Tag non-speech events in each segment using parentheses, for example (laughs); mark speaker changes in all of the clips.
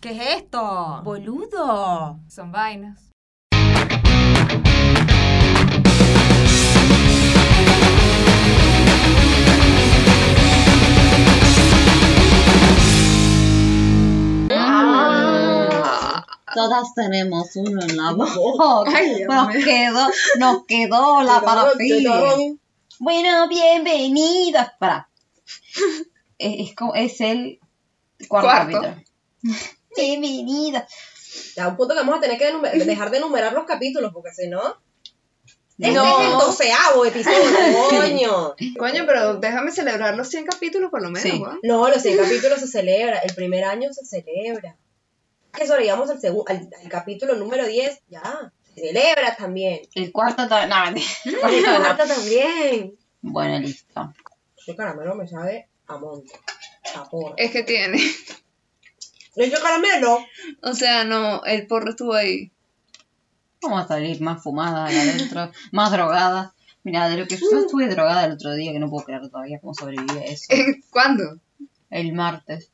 Speaker 1: ¿Qué es esto?
Speaker 2: Boludo.
Speaker 3: Son vainas.
Speaker 2: Todas tenemos uno en la (laughs) boca.
Speaker 3: Ay,
Speaker 2: nos quedó, nos quedó la parafilia. Bueno, bienvenidos. Para. Es, es el cuarto,
Speaker 3: Cuarto.
Speaker 2: capítulo. Bienvenidos.
Speaker 4: Ya, un punto que vamos a tener que dejar de enumerar los capítulos, porque si no. Este
Speaker 3: No.
Speaker 4: es el doceavo episodio, (laughs) coño.
Speaker 3: Coño, pero déjame celebrar los 100 capítulos por lo menos,
Speaker 2: Sí.
Speaker 4: No, los 100 capítulos se celebra. El primer año se celebra. Que eso llegamos al, al, al capítulo número 10, ya. Se celebra también.
Speaker 2: El cuarto. No, mentira. El (laughs)
Speaker 4: El
Speaker 2: cuarto no.
Speaker 4: también.
Speaker 2: Bueno, listo.
Speaker 4: Ese caramelo me sabe a monte. A porra.
Speaker 3: Es que tiene.
Speaker 4: ¿Le echo caramelo?
Speaker 3: O sea, no, el porro estuvo ahí.
Speaker 2: Vamos a salir más fumada de adentro, (laughs) más drogada. Mira, de lo que yo estuve drogada el otro día, que no puedo creer todavía cómo sobreviví a eso.
Speaker 3: ¿Cuándo?
Speaker 2: El martes.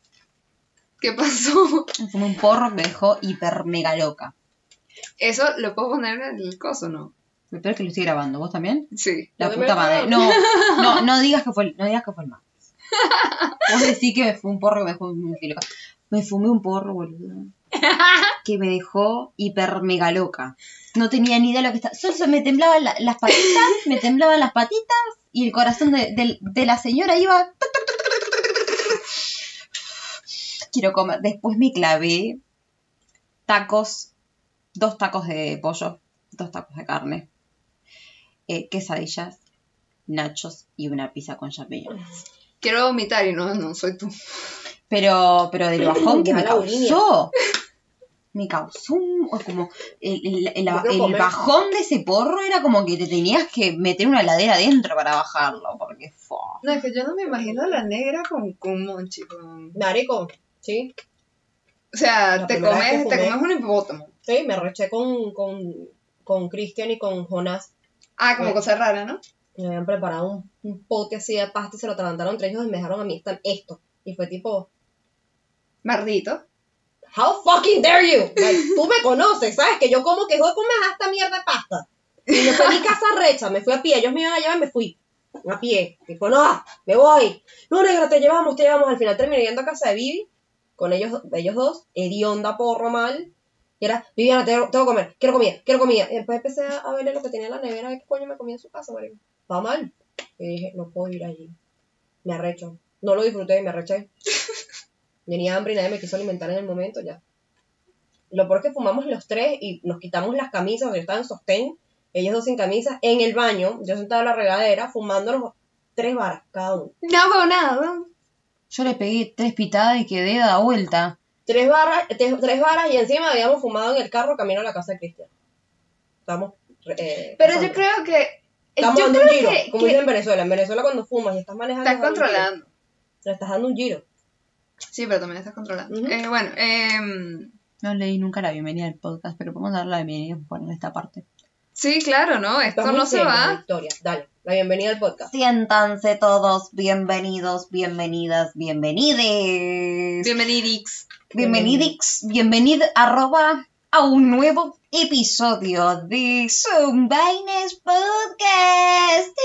Speaker 3: ¿Qué pasó?
Speaker 2: Me Fumé un porro que me dejó hiper mega loca.
Speaker 3: Eso lo puedo poner en el coso, ¿no?
Speaker 2: Lo peor es que lo estoy grabando. ¿Vos también?
Speaker 3: Sí.
Speaker 2: La
Speaker 4: ¿Dónde
Speaker 2: puta
Speaker 4: me
Speaker 2: madre. No, (laughs) no, no digas que fue el, no digas que fue el martes. (laughs) Vos decís que me fue un porro que me dejó muy loca. Me fumé un porro, boludo. (laughs) Que me dejó hiper mega loca. No tenía ni idea de lo que estaba. Solo se me temblaban la- las patitas, (laughs) me temblaban las patitas y el corazón de, de- de la señora iba. Quiero comer. Después me clavé tacos, dos tacos de pollo, dos tacos de carne, eh, quesadillas, nachos y una pizza con champiñones.
Speaker 3: Quiero vomitar y no, no soy tú.
Speaker 2: Pero, pero del (clears throat) bajón que me causó. Me causó un, o como el, el- el- bajón de ese porro era como que te tenías que meter una heladera adentro para bajarlo, porque fue.
Speaker 3: No, es que yo no me imagino a la negra con, con monchi. Con...
Speaker 4: Marico, ¿sí?
Speaker 3: O sea,
Speaker 4: La
Speaker 3: te comes, te comes un hipopótamo.
Speaker 4: Sí, me reché con, con, con Cristian y con Jonás.
Speaker 3: Ah, como
Speaker 4: Sí.
Speaker 3: cosa rara, ¿no?
Speaker 4: Me habían preparado un, un pote así de pasta y se lo atragantaron entre ellos y me dejaron a mí esta- esto. Y fue tipo,
Speaker 3: Mardito.
Speaker 4: how fucking dare you? Tú me conoces, ¿sabes? Que yo como que voy a comer esta mierda de pasta. Y me fui a mi casa recha, me fui a pie, ellos me iban a llevar y me fui. A pie. Dijo, no, me voy. No, negra, te llevamos, te llevamos. Al final terminé yendo a casa de Vivi, con ellos, ellos dos, hedionda, porro, mal. Y era, Viviana, tengo, que comer, quiero comida, quiero comida. Y después empecé a, verle lo que tenía en la nevera, qué coño me comía en su casa, marico. Va mal. Y dije, no puedo ir allí. Me arrecho. No lo disfruté, me arreché. Tenía hambre y nadie me quiso alimentar en el momento, ya. Lo peor es que fumamos los tres y nos quitamos las camisas, porque yo estaba en sostén, ellos dos sin camisa, en el baño, yo sentada en la regadera, fumándonos tres varas cada uno.
Speaker 3: No hago nada, ¿no?
Speaker 2: Yo le pegué tres pitadas y quedé da vuelta.
Speaker 4: Tres varas, tres, tres varas y encima habíamos fumado en el carro camino a la casa de Cristian. Estamos. eh,
Speaker 3: Pero
Speaker 4: pasando.
Speaker 3: yo creo que.
Speaker 4: Estamos
Speaker 3: yo
Speaker 4: dando un giro,
Speaker 3: que,
Speaker 4: como
Speaker 3: que
Speaker 4: dicen en Venezuela. En Venezuela cuando fumas y estás manejando.
Speaker 3: estás controlando.
Speaker 4: Le estás dando un giro.
Speaker 3: Sí, pero también estás controlando. Eh, bueno, eh,
Speaker 2: No leí nunca la bienvenida al podcast, pero podemos dar la bienvenida por poner esta parte.
Speaker 3: sí, claro, ¿no? Esto
Speaker 4: Estás
Speaker 3: no se va.
Speaker 4: Victoria, dale. La bienvenida al podcast.
Speaker 2: Siéntanse todos bienvenidos, bienvenidas, bienvenides.
Speaker 3: Bienvenidix.
Speaker 2: Bienvenidix, bienvenid arroba a un nuevo episodio de Zombaines Podcast.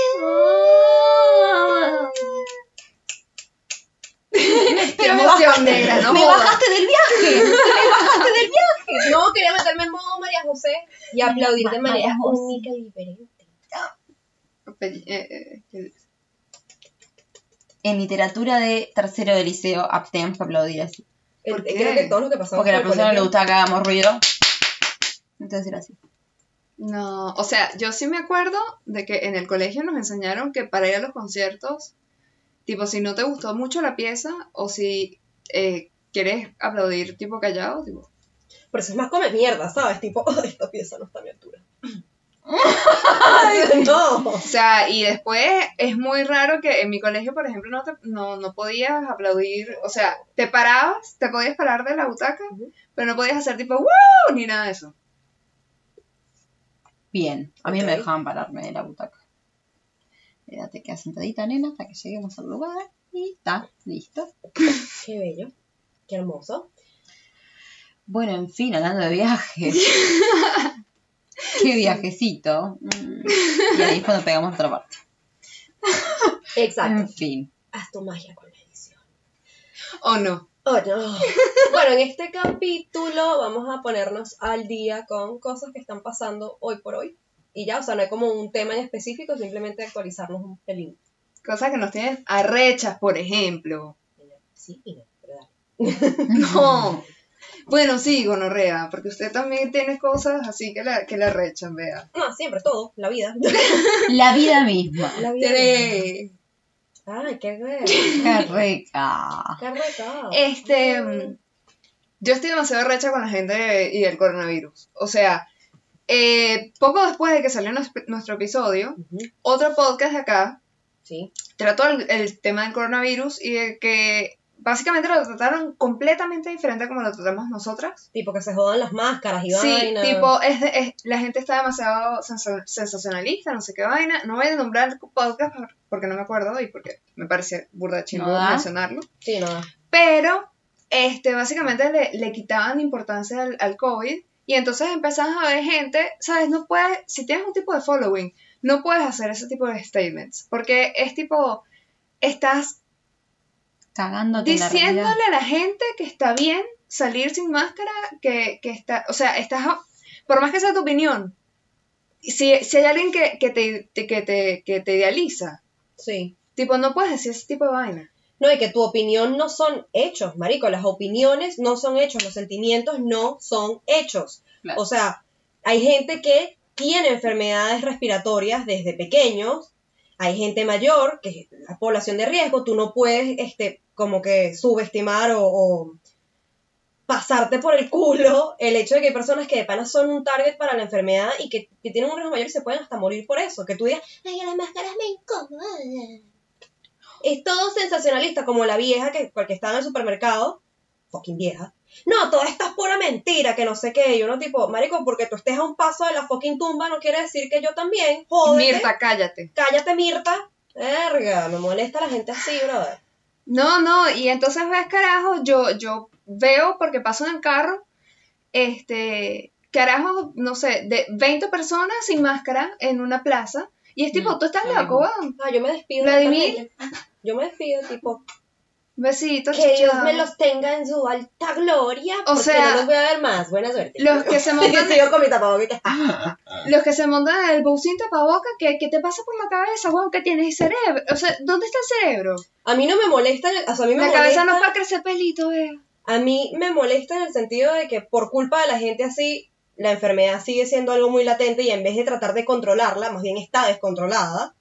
Speaker 3: Qué emoción, negra, no
Speaker 2: me bajaste del viaje, (laughs) me bajaste del viaje.
Speaker 4: No, quería meterme en modo María José y aplaudir de manera
Speaker 2: José.
Speaker 4: única y diferente.
Speaker 3: Eh, eh, eh,
Speaker 2: En literatura de tercero de liceo, abstenemos que aplaudir así.
Speaker 3: ¿Por
Speaker 4: Eh,
Speaker 3: qué?
Speaker 4: Creo que todos los que pasamos
Speaker 2: Porque a la persona le
Speaker 4: colegio-
Speaker 2: gusta que hagamos ruido. Entonces era así.
Speaker 3: No, o sea, yo sí me acuerdo de que en el colegio nos enseñaron que para ir a los conciertos, tipo, si no te gustó mucho la pieza o si eh, quieres aplaudir tipo callado, tipo,
Speaker 4: Pero eso es más come mierda, ¿sabes? Tipo, (laughs) esta pieza no está a mi altura. (laughs) (laughs) no.
Speaker 3: O sea, y después es muy raro que en mi colegio, por ejemplo, no, te- no, no podías aplaudir, o sea, te parabas, te podías parar de la butaca, pero no podías hacer tipo ¡Woo! ni nada de eso.
Speaker 2: Bien, a mí me dejaban pararme de la butaca. Mira, te quedas sentadita, nena, hasta que lleguemos al lugar. Y está, listo.
Speaker 4: Qué bello. Qué hermoso.
Speaker 2: Bueno, en fin, hablando de viajes. (laughs) Qué viajecito. Mm. Y ahí es cuando pegamos otra parte.
Speaker 4: Exacto.
Speaker 2: En fin.
Speaker 4: Haz tu magia con la edición.
Speaker 3: ¿O no?
Speaker 4: Oh, no. bueno, en este capítulo vamos a ponernos al día con cosas que están pasando hoy por hoy. Y ya, o sea, no hay como un tema en específico, simplemente actualizarnos un pelín.
Speaker 3: Cosas que nos tienen arrechas, por ejemplo.
Speaker 4: Sí y no, pero dale. (laughs)
Speaker 3: No. Bueno, sí, gonorrea, porque usted también tiene cosas así que la, que la arrechan, vea.
Speaker 4: No, siempre, todo, la vida. (laughs)
Speaker 2: La vida misma.
Speaker 4: La vida.
Speaker 3: Tiene-
Speaker 4: Ay, qué. (laughs)
Speaker 2: Qué rica.
Speaker 4: Qué.
Speaker 3: Este, yo estoy demasiado recha con la gente y el coronavirus. O sea, eh, poco después de que salió nuestro episodio, otro podcast de acá
Speaker 4: Sí.
Speaker 3: trató el, el tema del coronavirus y de que básicamente lo trataron completamente diferente a como lo tratamos nosotras.
Speaker 4: Tipo que se jodan las máscaras y
Speaker 3: Sí,
Speaker 4: vaina.
Speaker 3: tipo, es de- es- la gente está demasiado sensa- sensacionalista, no sé qué vaina. No voy a nombrar el podcast por- porque no me acuerdo y porque me parece burda chimbo
Speaker 2: ¿No
Speaker 3: mencionarlo.
Speaker 4: Sí, nada.
Speaker 3: Pero, este, básicamente le, le quitaban importancia al, al COVID y entonces empezabas a ver gente, ¿sabes? No puedes, si tienes un tipo de following, no puedes hacer ese tipo de statements porque es tipo, estás
Speaker 2: Cagándote la
Speaker 3: diciéndole a la gente que está bien salir sin máscara, que, que está, o sea, estás, por más que sea tu opinión, si, si hay alguien que, que, te, te- que, te, que te idealiza,
Speaker 4: Sí.
Speaker 3: tipo, no puedes decir ese tipo de vaina.
Speaker 4: No, y que tu opinión no son hechos, marico. Las opiniones no son hechos, los sentimientos no son hechos.
Speaker 2: Claro.
Speaker 4: O sea, hay gente que tiene enfermedades respiratorias desde pequeños, hay gente mayor, que es la población de riesgo, tú no puedes, este, como que subestimar o, o pasarte por el culo el hecho de que hay personas que de pana son un target para la enfermedad y que, que tienen un riesgo mayor y se pueden hasta morir por eso. Que tú digas, ay, las máscaras me incomodan. Es todo sensacionalista, como la vieja que, que estaba en el supermercado, fucking vieja. No, todo esto es pura mentira, que no sé qué. Y uno tipo, marico, porque tú estés a un paso de la fucking tumba no quiere decir que yo también. Jódete.
Speaker 3: Mirta, cállate.
Speaker 4: Cállate, Mirta. Verga, me molesta la gente así, brother.
Speaker 3: No, no, y entonces ves, carajo, yo, yo veo, porque paso en el carro, este, carajo, no sé, de 20 personas sin máscara en una plaza, y es tipo,
Speaker 2: Mm,
Speaker 3: tú estás
Speaker 2: lo
Speaker 3: loco.
Speaker 4: Ah, yo me despido.
Speaker 3: Vladimir.
Speaker 4: Yo me despido, tipo,
Speaker 3: Besitos,
Speaker 4: que Dios me los tenga en su alta gloria.
Speaker 3: O
Speaker 4: porque
Speaker 3: sea,
Speaker 4: no los voy a ver más. Buena suerte.
Speaker 3: Los que se (laughs) montan,
Speaker 4: con mi tapabocas.
Speaker 3: los que se montan en el bus sin tapaboca, ¿qué, ¿qué te pasa por la cabeza, weón? ¿Qué tienes cerebro? O sea, ¿dónde está el cerebro?
Speaker 4: A mí no me molesta, o sea, a mí me
Speaker 3: La
Speaker 4: molesta.
Speaker 3: cabeza no es para crecer pelito, vea.
Speaker 4: A mí me molesta en el sentido de que por culpa de la gente así, la enfermedad sigue siendo algo muy latente y en vez de tratar de controlarla, más bien está descontrolada.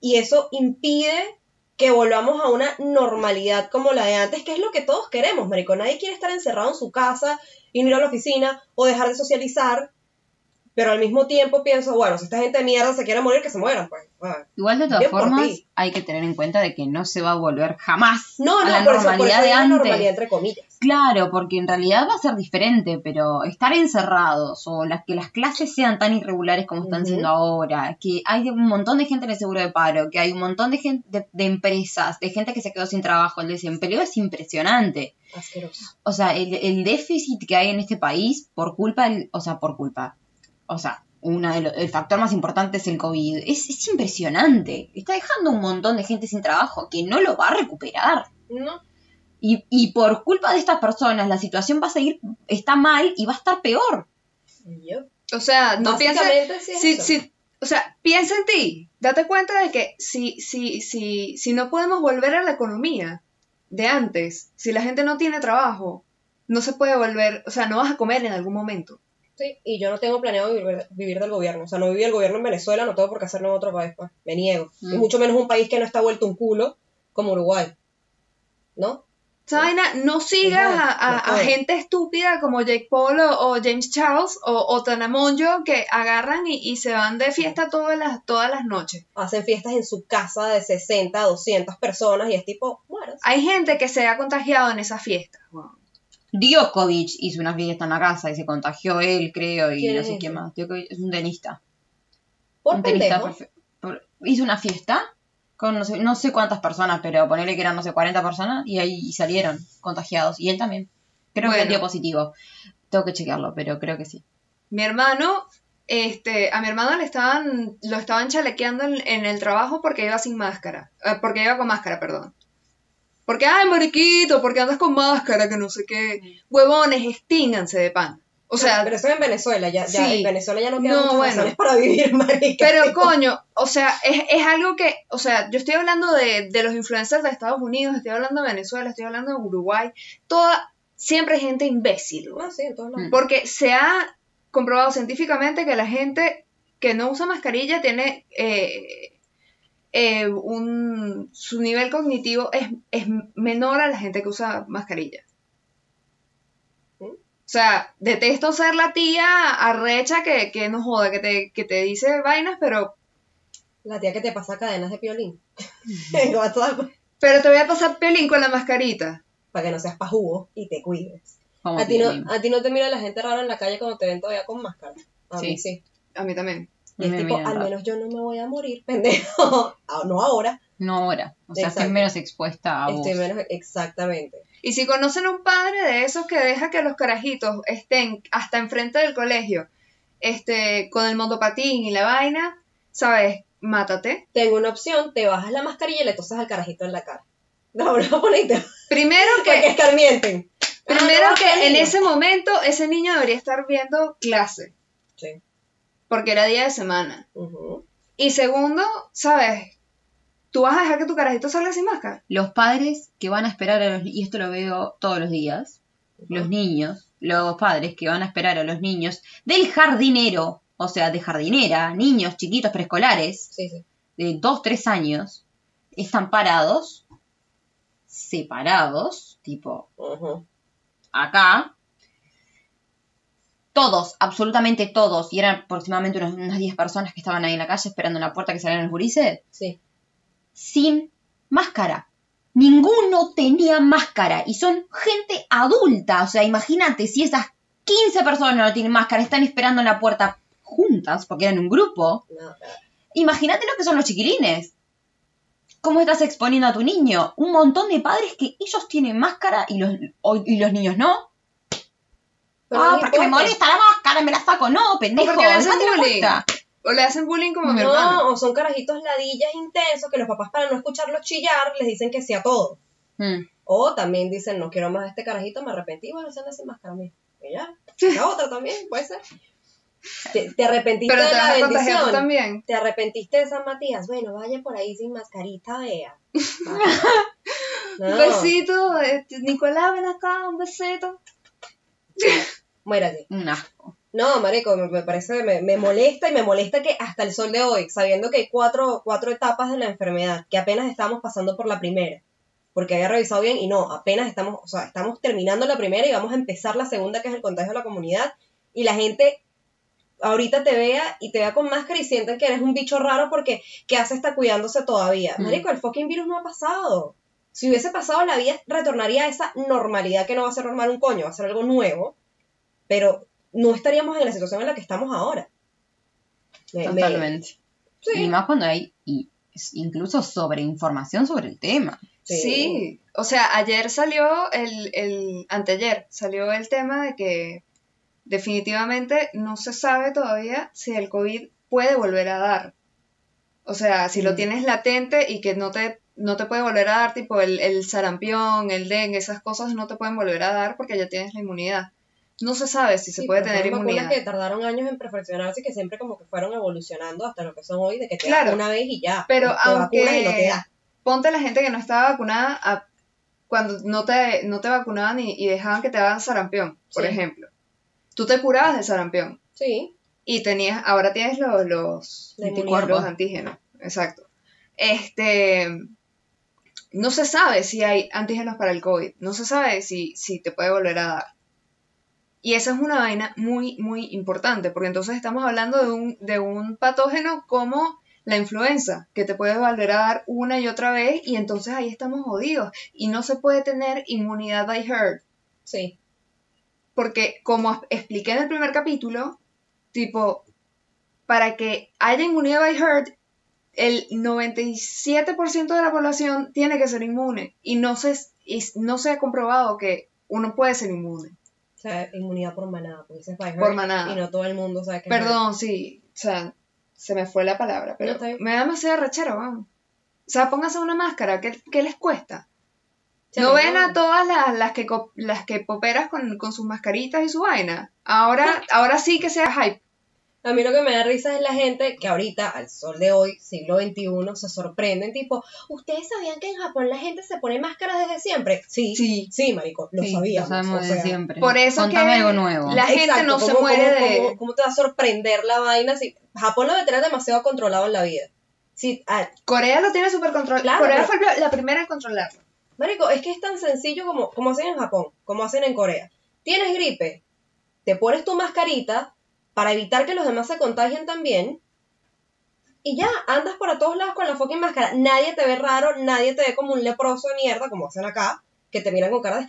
Speaker 4: Y eso impide que volvamos a una normalidad como la de antes, que es lo que todos queremos, marico. Nadie quiere estar encerrado en su casa y no ir a la oficina o dejar de socializar. Pero al mismo tiempo pienso, bueno, si esta gente de mierda se quiere morir, que se mueran, pues. bueno.
Speaker 2: Igual de todas formas, hay que tener en cuenta de que no se va a volver jamás
Speaker 4: No,
Speaker 2: a la
Speaker 4: por eso, por
Speaker 2: normalidad
Speaker 4: eso
Speaker 2: de antes.
Speaker 4: normalidad entre comillas.
Speaker 2: Claro, porque en realidad va a ser diferente, pero estar encerrados o las que las clases sean tan irregulares como están siendo ahora, que hay un montón de gente en el seguro de paro, que hay un montón de gente de, de empresas, de gente que se quedó sin trabajo, el desempleo es impresionante.
Speaker 4: Asqueroso.
Speaker 2: O sea, el, el déficit que hay en este país por culpa, del- o sea, por culpa, o sea, una de lo- el factor más importante es el COVID. Es, es impresionante. Está dejando un montón de gente sin trabajo que no lo va a recuperar.
Speaker 4: No.
Speaker 2: Y, y por culpa de estas personas, la situación va a seguir, está mal y va a estar peor.
Speaker 4: Yo.
Speaker 3: O sea, no
Speaker 4: es
Speaker 3: si, si- o sea, piensa en ti. Date cuenta de que si, si, si, si no podemos volver a la economía de antes, si la gente no tiene trabajo, no se puede volver, o sea, no vas a comer en algún momento.
Speaker 4: Sí, y yo no tengo planeado vivir, vivir del gobierno. O sea, no viví el gobierno en Venezuela, no tengo por qué hacerlo en otro país, pues. Me niego.
Speaker 2: Mm.
Speaker 4: Y mucho menos un país que no está vuelto un culo como Uruguay. ¿No?
Speaker 3: Esa vaina, no sigas
Speaker 4: No,
Speaker 3: a, a-
Speaker 4: no
Speaker 3: a
Speaker 4: puedo.
Speaker 3: gente estúpida como Jake Paul o, o James Charles o, o Tanamonjo que agarran y, y se van de fiesta todas las, todas las noches.
Speaker 4: Hacen fiestas en su casa de 60, 200 personas y es tipo, mueras.
Speaker 3: Hay gente que se ha contagiado en esas fiestas. weón.
Speaker 2: Djokovic hizo una fiesta en la casa y se contagió él, creo, y
Speaker 4: ¿Quién
Speaker 2: no
Speaker 4: es
Speaker 2: sé
Speaker 4: ese?
Speaker 2: quién más. Djokovic es un tenista.
Speaker 4: Por
Speaker 2: un tenista
Speaker 4: pendejo.
Speaker 2: perfe- por- hizo una fiesta con no sé, no sé cuántas personas, pero ponerle que eran, no sé, 40 personas y ahí salieron contagiados. Y él también. Creo que
Speaker 3: Bueno.
Speaker 2: dio positivo. Tengo que chequearlo, pero creo que sí.
Speaker 3: Mi hermano, este, a mi hermano le estaban, lo estaban chalequeando en, en el trabajo porque iba sin máscara. eh, porque iba con máscara, perdón. Porque, ay, mariquito, porque andas con máscara, que no sé qué. Huevones, estínganse de pan. O sea,
Speaker 4: pero eso en Venezuela, ya, ya
Speaker 3: sí.
Speaker 4: en Venezuela ya no quedan
Speaker 3: No,
Speaker 4: muchas
Speaker 3: bueno.
Speaker 4: razones para vivir, marica.
Speaker 3: Pero
Speaker 4: Tipo, (laughs)
Speaker 3: coño, o sea, es, es algo que, o sea, yo estoy hablando de, de los influencers de Estados Unidos, estoy hablando de Venezuela, estoy hablando de Uruguay, toda, siempre hay gente imbécil.
Speaker 4: No, sí, en todos lados.
Speaker 3: porque se ha comprobado científicamente que la gente que no usa mascarilla tiene eh, eh, un, su nivel cognitivo es, es menor a la gente que usa mascarilla.
Speaker 4: ¿Mm?
Speaker 3: O sea, detesto ser la tía arrecha que, que no joda, que te, que te dice vainas, pero
Speaker 4: La tía que te pasa cadenas de WhatsApp. (laughs)
Speaker 3: Pero te voy a pasar pelín con la mascarita.
Speaker 4: Para que no seas pajugo y te cuides. A ti, no, a ti no te mira la gente rara en la calle cuando te ven todavía con máscara. A mí
Speaker 2: Sí.
Speaker 4: sí.
Speaker 3: A mí también.
Speaker 4: Y es
Speaker 2: Me
Speaker 4: tipo, al menos yo no me voy a morir, (laughs) pendejo. Ah, no ahora.
Speaker 2: No ahora. O sea, estoy menos expuesta a vos.
Speaker 4: Estoy menos. Exactamente.
Speaker 3: Y si conocen un padre de esos que deja que los carajitos estén hasta enfrente del colegio, este, con el motopatín y la vaina, ¿sabes? Mátate.
Speaker 4: Tengo una opción, te bajas la mascarilla y le tosas al carajito en la cara. (laughs) No, no, ponete.
Speaker 3: Primero
Speaker 4: Para (laughs) que
Speaker 3: que,
Speaker 4: escarmienten.
Speaker 3: primero
Speaker 4: Ah, no,
Speaker 3: que en ese momento ese niño debería estar viendo clase,
Speaker 4: Sí.
Speaker 3: Porque era día de semana. Y segundo, ¿sabes? Tú vas a dejar que tu carajito salga sin máscara.
Speaker 2: Los padres que van a esperar a los y esto lo veo todos los días, los niños, los padres que van a esperar a los niños del jardinero, o sea, de jardinera, niños chiquitos preescolares
Speaker 4: Sí, sí.
Speaker 2: de 2, 3 años, están parados, separados, tipo acá, todos, absolutamente todos, y eran aproximadamente unos- unas 10 personas que estaban ahí en la calle esperando en la puerta que salieran los gurises,
Speaker 4: Sí.
Speaker 2: sin máscara. Ninguno tenía máscara y son gente adulta. O sea, imagínate si esas 15 personas no tienen máscara, están esperando en la puerta juntas, porque eran un grupo.
Speaker 4: No.
Speaker 2: Imagínate lo que son los chiquilines. ¿Cómo estás exponiendo a tu niño? Un montón de padres que ellos tienen máscara y los, y los niños no.
Speaker 4: Pero
Speaker 2: ah,
Speaker 4: no
Speaker 2: porque me molesta la máscara, me la saco. No, pendejo.
Speaker 3: porque le hacen bullying. O le hacen bullying como a mi hermano.
Speaker 4: No, o son carajitos ladillas intensos que los papás para no escucharlos chillar les dicen que sí a todo.
Speaker 2: Mm.
Speaker 4: O también dicen, no quiero más a este carajito, me arrepentí, bueno, se anda sin máscara a mí. Y ya. (laughs) La otra también, puede ser. Te, te arrepentiste
Speaker 3: Pero
Speaker 4: de la bendición.
Speaker 3: también.
Speaker 4: Te arrepentiste de San Matías. Bueno, vaya por ahí sin mascarita, vea. (laughs) No,
Speaker 3: Un besito, este, Nicolás, ven acá, un besito.
Speaker 4: Muérate.
Speaker 2: Un asco.
Speaker 4: No, marico, me, me parece, me, me molesta y me molesta que hasta el sol de hoy, sabiendo que hay cuatro, cuatro etapas de la enfermedad, que apenas estamos pasando por la primera, porque había revisado bien y no, apenas estamos, o sea, estamos terminando la primera y vamos a empezar la segunda, que es el contagio de la comunidad, y la gente ahorita te vea y te vea con máscara y sienten que eres un bicho raro porque ¿qué hace está cuidándose todavía?
Speaker 2: Mm.
Speaker 4: Marico, el fucking virus no ha pasado. Si hubiese pasado, la vida retornaría a esa normalidad que no va a ser normal un coño, va a ser algo nuevo, pero no estaríamos en la situación en la que estamos ahora. Me- me-
Speaker 2: Totalmente.
Speaker 4: sí,
Speaker 2: Y más cuando hay y, incluso sobre información sobre el tema.
Speaker 4: sí.
Speaker 3: Sí. O sea, ayer salió el, el, anteayer salió el tema de que definitivamente no se sabe todavía si el COVID puede volver a dar. O sea, si lo
Speaker 4: Mm.
Speaker 3: tienes latente y que no te, no te puede volver a dar, tipo el, el sarampión, el dengue, esas cosas no te pueden volver a dar porque ya tienes la inmunidad. No se sabe si se
Speaker 4: Sí,
Speaker 3: puede tener inmunidad.
Speaker 4: que tardaron años en perfeccionarse y que siempre como que fueron evolucionando hasta lo que son hoy, de que te
Speaker 3: Claro.
Speaker 4: una vez y ya.
Speaker 3: Pero
Speaker 4: te vacunas y no te
Speaker 3: aunque
Speaker 4: da.
Speaker 3: ponte la gente que no estaba vacunada a- cuando no te, no te vacunaban y, y dejaban que te daban sarampión, por
Speaker 4: Sí.
Speaker 3: ejemplo. Tú te curabas de sarampión
Speaker 4: Sí,
Speaker 3: y tenías, ahora tienes los, los, los antígenos, exacto. Este, no se sabe si hay antígenos para el COVID, no se sabe si, si te puede volver a dar. Y esa es una vaina muy, muy importante, porque entonces estamos hablando de un, de un patógeno como la influenza, que te puede volver a dar una y otra vez, y entonces ahí estamos jodidos. Y no se puede tener inmunidad by herd,
Speaker 4: sí.
Speaker 3: porque como expliqué en el primer capítulo, tipo, para que haya inmunidad by herd, el 97% de la población tiene que ser inmune, y no se, y no se ha comprobado que uno puede ser inmune.
Speaker 4: O sea, inmunidad por manada, porque by
Speaker 3: Por
Speaker 4: herd,
Speaker 3: manada.
Speaker 4: Y no todo el mundo sabe que es
Speaker 3: Perdón, sí, o sea, se me fue la palabra, pero me da demasiado rechero, weón. O sea, póngase una máscara, ¿qué, qué les cuesta? ¿No ven a todas las, las que las que poperas con, con sus mascaritas y su vaina? Ahora, ahora sí que sea hype.
Speaker 4: A mí lo que me da risa es la gente que ahorita, al sol de hoy, siglo XXI, se sorprenden, tipo, ¿ustedes sabían que en Japón la gente se pone máscaras desde siempre? Sí,
Speaker 3: Sí.
Speaker 4: sí, marico, lo
Speaker 2: Sí,
Speaker 4: sabíamos.
Speaker 2: Lo sabemos
Speaker 4: o
Speaker 2: desde siempre.
Speaker 3: Por eso
Speaker 2: Contame
Speaker 3: que
Speaker 2: algo nuevo.
Speaker 3: la gente
Speaker 4: Exacto,
Speaker 3: no se
Speaker 4: ¿cómo-
Speaker 3: muere
Speaker 4: cómo-
Speaker 3: de...
Speaker 4: cómo- cómo te va a sorprender la vaina si Japón lo debe tener demasiado controlado en la vida? Sí, ah,
Speaker 3: Corea lo tiene súper controlado.
Speaker 4: Claro,
Speaker 3: Corea
Speaker 4: pero-
Speaker 3: fue la primera en controlarlo.
Speaker 4: marico, es que es tan sencillo como, como hacen en Japón, como hacen en Corea. Tienes gripe, te pones tu mascarita para evitar que los demás se contagien también. Y ya, andas para todos lados con la fucking máscara. Nadie te ve raro, nadie te ve como un leproso de mierda, como hacen acá, que te miran con cara de...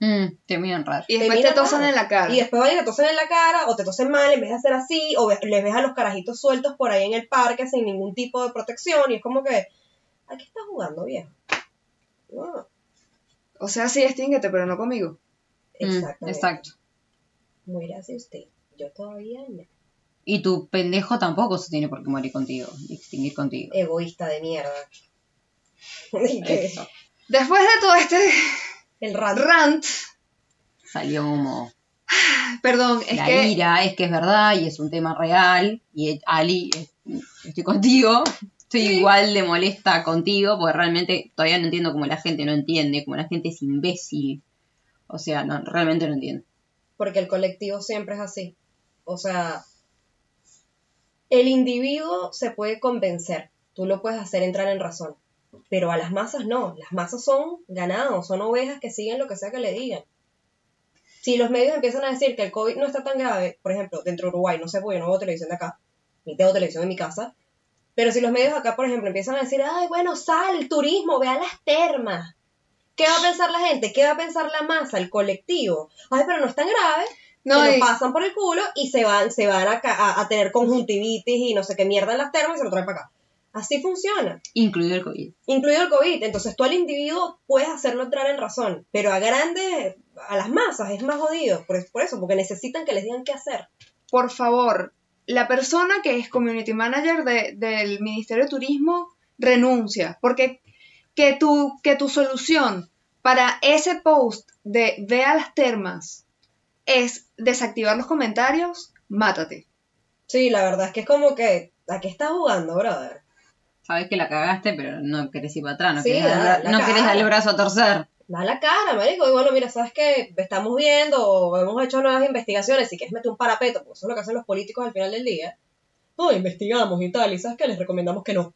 Speaker 2: Mm, te miran raro.
Speaker 3: Y después te, tosan
Speaker 4: raro.
Speaker 3: en la cara.
Speaker 4: Y después vayan y te tosen en la cara, o te tosen mal en vez de hacer así, o les ves a los carajitos sueltos por ahí en el parque sin ningún tipo de protección, y es como que, ¿a qué estás jugando, viejo? No,
Speaker 3: O sea, sí, extínguete, pero no conmigo.
Speaker 2: Mm,
Speaker 4: exactamente.
Speaker 2: exacto.
Speaker 4: Muérase usted. Yo todavía no.
Speaker 2: Y tu pendejo tampoco se tiene por qué morir contigo, extinguir contigo.
Speaker 4: Egoísta de mierda. (laughs)
Speaker 2: Eso. (laughs)
Speaker 3: Después de todo este
Speaker 4: el rant.
Speaker 3: rant,
Speaker 2: Salió como (sighs)
Speaker 3: perdón, es
Speaker 2: la
Speaker 3: que
Speaker 2: ira, es que es verdad y es un tema real. Y Ali, es- estoy contigo. Estoy
Speaker 3: Sí.
Speaker 2: igual de molesta contigo porque realmente todavía no entiendo cómo la gente no entiende, cómo la gente es imbécil. O sea, no, realmente no entiendo.
Speaker 4: Porque el colectivo siempre es así. O sea, el individuo se puede convencer. Tú lo puedes hacer entrar en razón. Pero a las masas no. Las masas son ganados, son ovejas que siguen lo que sea que le digan. Si los medios empiezan a decir que el COVID no está tan grave, por ejemplo, dentro de Uruguay, no sé, porque yo no veo televisión de acá, ni tengo televisión en mi casa, pero si los medios acá, por ejemplo, empiezan a decir, ay, bueno, sal, turismo, ve a las termas. ¿Qué va a pensar la gente? ¿Qué va a pensar la masa, el colectivo? Ay, pero no es tan grave.
Speaker 3: No,
Speaker 4: se
Speaker 3: y-
Speaker 4: lo pasan por el culo y se van, se van a- a tener conjuntivitis y no sé qué mierda en las termas y se lo traen para acá. Así funciona,
Speaker 2: Incluido el COVID.
Speaker 4: incluido el COVID. Entonces tú al individuo puedes hacerlo entrar en razón, pero a grandes, a las masas es más jodido. Por, por eso, porque necesitan que les digan qué hacer.
Speaker 3: por favor, la persona que es community manager de- del Ministerio de Turismo renuncia, porque que tu, que tu solución para ese post de ve a las termas es desactivar los comentarios, mátate.
Speaker 4: Sí, la verdad es que es como que, ¿a qué estás jugando, brother?
Speaker 2: Sabes que la cagaste, pero no querés ir para atrás, no,
Speaker 4: Sí,
Speaker 2: querés,
Speaker 4: la-
Speaker 2: dar-
Speaker 4: la
Speaker 2: no querés darle el brazo a torcer.
Speaker 4: Da la cara, marico. Y bueno, mira, sabes que estamos viendo o hemos hecho nuevas investigaciones. Si quieres meter un parapeto, porque eso es lo que hacen los políticos al final del día. No, investigamos y tal. Y sabes que les recomendamos que no.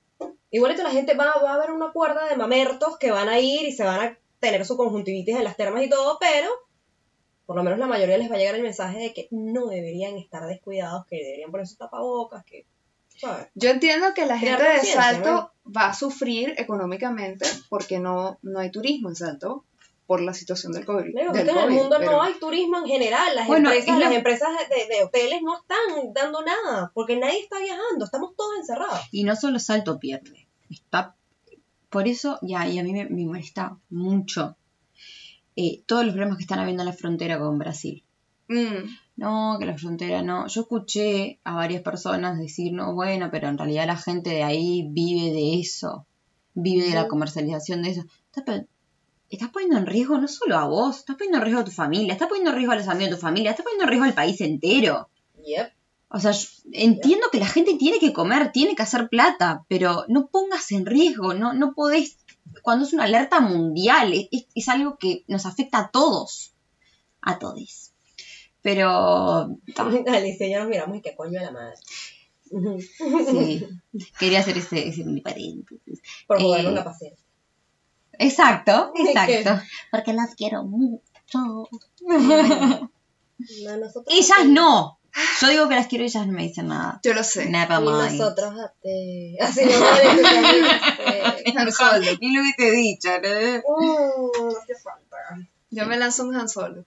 Speaker 4: Igualito la gente va, va a haber una cuerda de mamertos que van a ir y se van a tener su conjuntivitis en las termas y todo, pero por lo menos la mayoría les va a llegar el mensaje de que no deberían estar descuidados, que deberían poner sus tapabocas, que, ¿sabes?
Speaker 3: Yo entiendo que la gente de Salto
Speaker 4: ¿no?
Speaker 3: va a sufrir económicamente porque no, no hay turismo en Salto por la situación del COVID.
Speaker 4: Digo,
Speaker 3: del
Speaker 4: que en el
Speaker 3: COVID,
Speaker 4: mundo
Speaker 3: pero-
Speaker 4: no hay turismo en general. Las
Speaker 2: Bueno,
Speaker 4: empresas,
Speaker 2: es la-
Speaker 4: las empresas de, de hoteles no están dando nada porque nadie está viajando. Estamos todos encerrados.
Speaker 2: Y no solo Salto pierde. Está. Por eso, ya, y a mí me, me molesta mucho eh, todos los problemas que están habiendo en la frontera con Brasil.
Speaker 3: Mm,
Speaker 2: No, que la frontera no. Yo escuché a varias personas decir, no, bueno, pero en realidad la gente de ahí vive de eso. Vive de la comercialización de eso. Estás poniendo en riesgo no solo a vos, estás poniendo en riesgo a tu familia, estás poniendo en riesgo a los amigos de tu familia, estás poniendo en riesgo al país entero.
Speaker 4: Yep.
Speaker 2: O sea, yo entiendo que la gente tiene que comer, tiene que hacer plata, pero no pongas en riesgo, no, no podés, cuando es una alerta mundial, es, algo que nos afecta a todos, a todos. Pero, ta, (laughs)
Speaker 4: Alicia, ya nos miramos y qué coño de la madre. (laughs)
Speaker 2: Sí, quería hacer ese, ese mini paréntesis.
Speaker 4: Por jodernos
Speaker 2: Eh,
Speaker 4: la paciencia.
Speaker 2: Exacto, (laughs) exacto. Porque las quiero mucho.
Speaker 4: No, nosotros
Speaker 2: ellas no. Yo digo que las quiero, ellas no me dicen nada.
Speaker 3: yo lo sé.
Speaker 2: Never
Speaker 4: Y
Speaker 2: mind.
Speaker 4: nosotros a ti. Así no vale, tú también, este,
Speaker 3: Han Solo. (laughs)
Speaker 2: Y lo hubiese dicho, ¿no?
Speaker 4: uh, no hace falta.
Speaker 3: Yo me lanzo un Han Solo.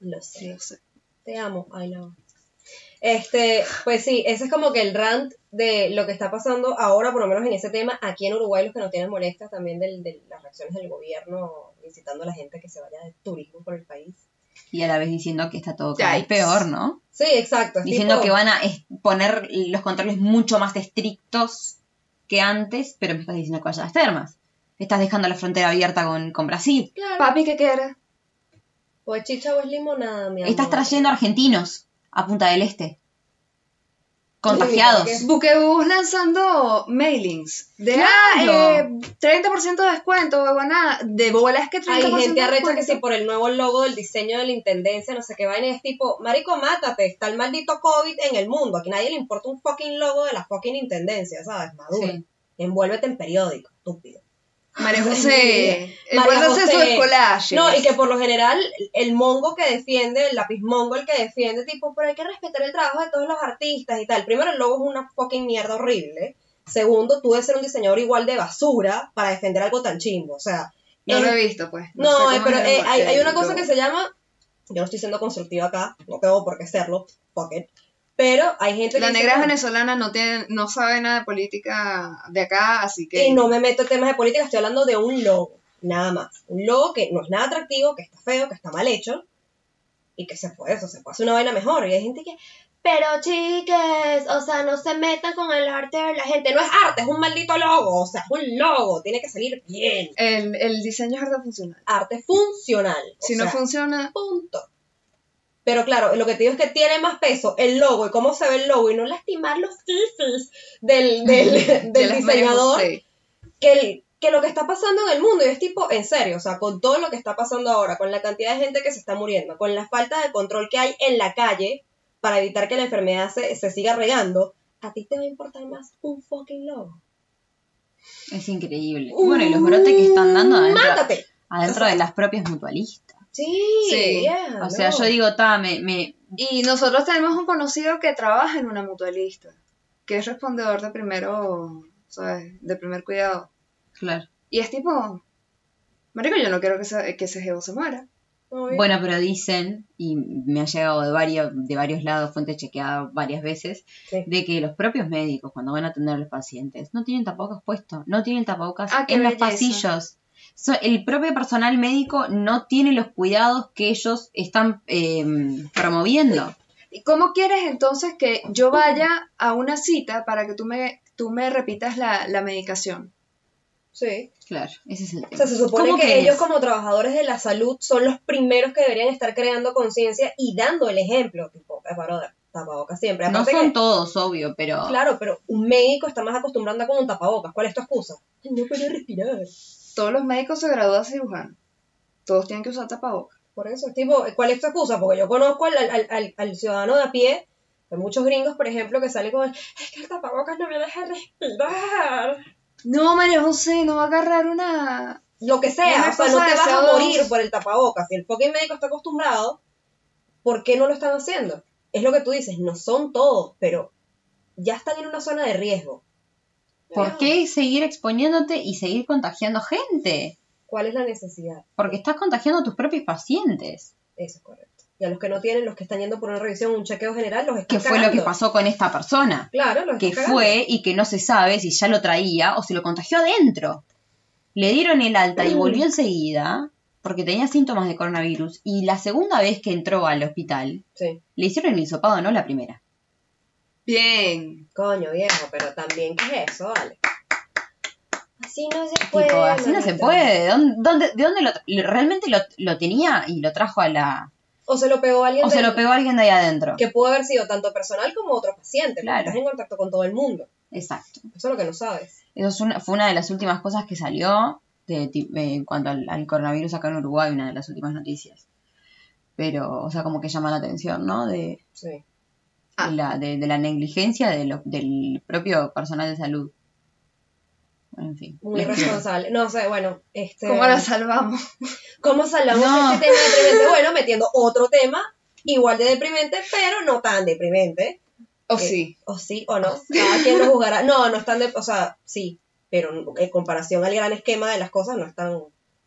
Speaker 4: Lo sé.
Speaker 3: Lo sé.
Speaker 4: Te amo, I know. Este, pues sí, ese es como que el rant de lo que está pasando ahora, por lo menos en ese tema, aquí en Uruguay, los que nos tienen molestas también del- de, las reacciones del gobierno incitando a la gente a que se vaya de turismo por el país.
Speaker 2: Y a la vez diciendo que está todo cada vez peor, ¿no?
Speaker 4: Sí, exacto.
Speaker 2: Diciendo
Speaker 4: tipo-
Speaker 2: que van a poner los controles mucho más estrictos que antes, pero me estás diciendo que vaya a las termas. Estás dejando la frontera abierta con, con Brasil.
Speaker 4: Claro.
Speaker 3: Papi, ¿qué quieres?
Speaker 4: Pues chicha o es limonada, mi amor.
Speaker 2: Estás trayendo argentinos a Punta del Este. Contagiados.
Speaker 4: Sí,
Speaker 3: Buquebus lanzando mailings de
Speaker 2: Claro.
Speaker 3: ah, eh, 30% de descuento, huevona. De bolas que 30%
Speaker 4: Hay gente arrecha que si por el nuevo logo del diseño de la intendencia, no sé qué vaina, es tipo, marico, mátate, está el maldito COVID en el mundo, aquí nadie le importa un fucking logo de la fucking intendencia, ¿sabes? Madura.
Speaker 2: Sí.
Speaker 4: Envuélvete en periódico, estúpido.
Speaker 3: María José,
Speaker 4: María
Speaker 3: collages.
Speaker 4: No, y que por lo general el mongo que defiende, el lápiz mongo el que defiende, tipo, pero hay que respetar el trabajo de todos los artistas y tal. Primero, el logo es una fucking mierda horrible. Segundo, tú debes ser un diseñador igual de basura para defender algo tan chimbo. O sea,
Speaker 3: No
Speaker 4: es-
Speaker 3: lo he visto, pues.
Speaker 4: No,
Speaker 3: sé
Speaker 4: pero eh, hay, hay una cosa que se llama, yo no estoy siendo constructiva acá, no tengo por qué serlo, fuck it, pero hay gente
Speaker 3: La
Speaker 4: que dice,
Speaker 3: negra
Speaker 4: "No".
Speaker 3: venezolana, no, tiene, no sabe nada de política de acá, así que...
Speaker 4: y no me meto en temas de política, estoy hablando de un logo, nada más, un logo que no es nada atractivo, que está feo, que está mal hecho, y que se puede, eso, se puede hacer una vaina mejor, y hay gente que, pero chiques, o sea, no se metan con el arte de la gente, no es arte, es un maldito logo, o sea, es un logo, tiene que salir bien,
Speaker 3: El, el diseño es arte funcional.
Speaker 4: arte funcional,
Speaker 3: Si no funciona,
Speaker 4: punto. Pero claro, lo que te digo es que tiene más peso el logo y cómo se ve el logo y no lastimar los fifis del, del, (laughs)
Speaker 3: de
Speaker 4: del diseñador que, el- que lo que está pasando en el mundo. Y es tipo, en serio, o sea, con todo lo que está pasando ahora, con la cantidad de gente que se está muriendo, con la falta de control que hay en la calle para evitar que la enfermedad se, se siga regando, ¿a ti te va a importar más un fucking logo?
Speaker 2: Es increíble. Bueno, y los brotes que están dando adentro,
Speaker 4: ¡Mátate!
Speaker 2: adentro de las propias mutualistas.
Speaker 4: Sí,
Speaker 3: Sí.
Speaker 4: yeah,
Speaker 2: O sea, yo digo, ta, me, me,
Speaker 3: Y nosotros tenemos un conocido que trabaja en una mutualista, que es respondedor de primero, ¿sabes? De primer cuidado.
Speaker 2: claro.
Speaker 3: Y es tipo, marico, yo no quiero que, ese- que ese jevo se muera.
Speaker 4: Obvio.
Speaker 2: Bueno, pero dicen, y me ha llegado de varios, de varios lados, fuente chequeada varias veces,
Speaker 4: Sí.
Speaker 2: de que los propios médicos, cuando van a atender a los pacientes, no tienen tapabocas puesto, no tienen tapabocas
Speaker 3: Ah,
Speaker 2: en los
Speaker 3: belleza.
Speaker 2: pasillos. So, el propio personal médico no tiene los cuidados que ellos están eh, promoviendo.
Speaker 3: ¿Y cómo quieres entonces que yo vaya a una cita para que tú me, tú me repitas la, la medicación?
Speaker 4: Sí.
Speaker 2: Claro, ese es el
Speaker 4: O
Speaker 2: tema.
Speaker 4: sea, se supone
Speaker 2: ¿Cómo
Speaker 4: que ellos como trabajadores de la salud son los primeros que deberían estar creando conciencia y dando el ejemplo. Tipo, es brother, tapabocas siempre.
Speaker 2: No son
Speaker 4: que,
Speaker 2: todos, obvio, pero
Speaker 4: claro, pero un médico está más acostumbrado a con un tapabocas. ¿Cuál es tu excusa? Ay, No puedo respirar.
Speaker 3: Todos los médicos se gradúan cirujano. Todos tienen que usar tapabocas.
Speaker 4: Por eso, tipo, ¿cuál es tu excusa? Porque yo conozco al, al, al, al ciudadano de a pie, hay muchos gringos, por ejemplo, que salen con, es que el tapabocas no me deja respirar.
Speaker 3: No, María José, no va a agarrar una...
Speaker 4: Lo que sea,
Speaker 3: Una
Speaker 4: o sea, no te vas a
Speaker 3: CO2.
Speaker 4: morir por el tapabocas. Si el fucking médico está acostumbrado, ¿por qué no lo están haciendo? Es lo que tú dices, no son todos, pero ya están en una zona de riesgo.
Speaker 2: ¿Por qué seguir exponiéndote y seguir contagiando gente?
Speaker 4: ¿Cuál es la necesidad?
Speaker 2: Porque estás contagiando a tus propios pacientes.
Speaker 4: Eso es correcto. Y a los que no tienen, los que están yendo por una revisión, un chequeo general, los están
Speaker 2: Que fue lo que pasó con esta persona.
Speaker 4: Claro, los
Speaker 2: Que
Speaker 4: cagando.
Speaker 2: fue y que no se sabe si ya lo traía o si lo contagió adentro. Le dieron el alta y volvió enseguida porque tenía síntomas de coronavirus. Y la segunda vez que entró al hospital,
Speaker 4: Sí.
Speaker 2: le hicieron el hisopado, no la primera.
Speaker 3: Bien.
Speaker 4: Coño, viejo, pero también, ¿qué es eso? Vale. Así no se puede.
Speaker 2: Tipo, así no se puede. ¿De dónde, dónde- de dónde lo, realmente lo, lo tenía y lo trajo a la...
Speaker 4: O se lo pegó alguien
Speaker 2: O se
Speaker 4: del-
Speaker 2: lo pegó alguien de ahí adentro.
Speaker 4: que pudo haber sido tanto personal como otro paciente,
Speaker 2: Claro.
Speaker 4: estás en contacto con todo el mundo.
Speaker 2: Exacto.
Speaker 4: Eso es lo que no sabes.
Speaker 2: Eso es una- fue una de las últimas cosas que salió de, eh, en cuanto al, al coronavirus acá en Uruguay, una de las últimas noticias. Pero, o sea, como que llama la atención, ¿no? De,
Speaker 4: Sí.
Speaker 3: Ah.
Speaker 2: de la, de, de la negligencia de lo- del propio personal de salud. En fin.
Speaker 4: Muy
Speaker 2: pido.
Speaker 4: responsable. No sé, bueno, este.
Speaker 3: ¿Cómo la salvamos? (laughs)
Speaker 4: ¿Cómo salvamos
Speaker 2: No.
Speaker 4: este tema deprimente? Bueno, metiendo otro tema igual de deprimente, pero no tan deprimente.
Speaker 3: ¿O
Speaker 4: Eh,
Speaker 3: sí?
Speaker 4: O sí o no. Cada quien lo juzgará. No, no es tan de, o sea, sí, pero en comparación al gran esquema de las cosas no es tan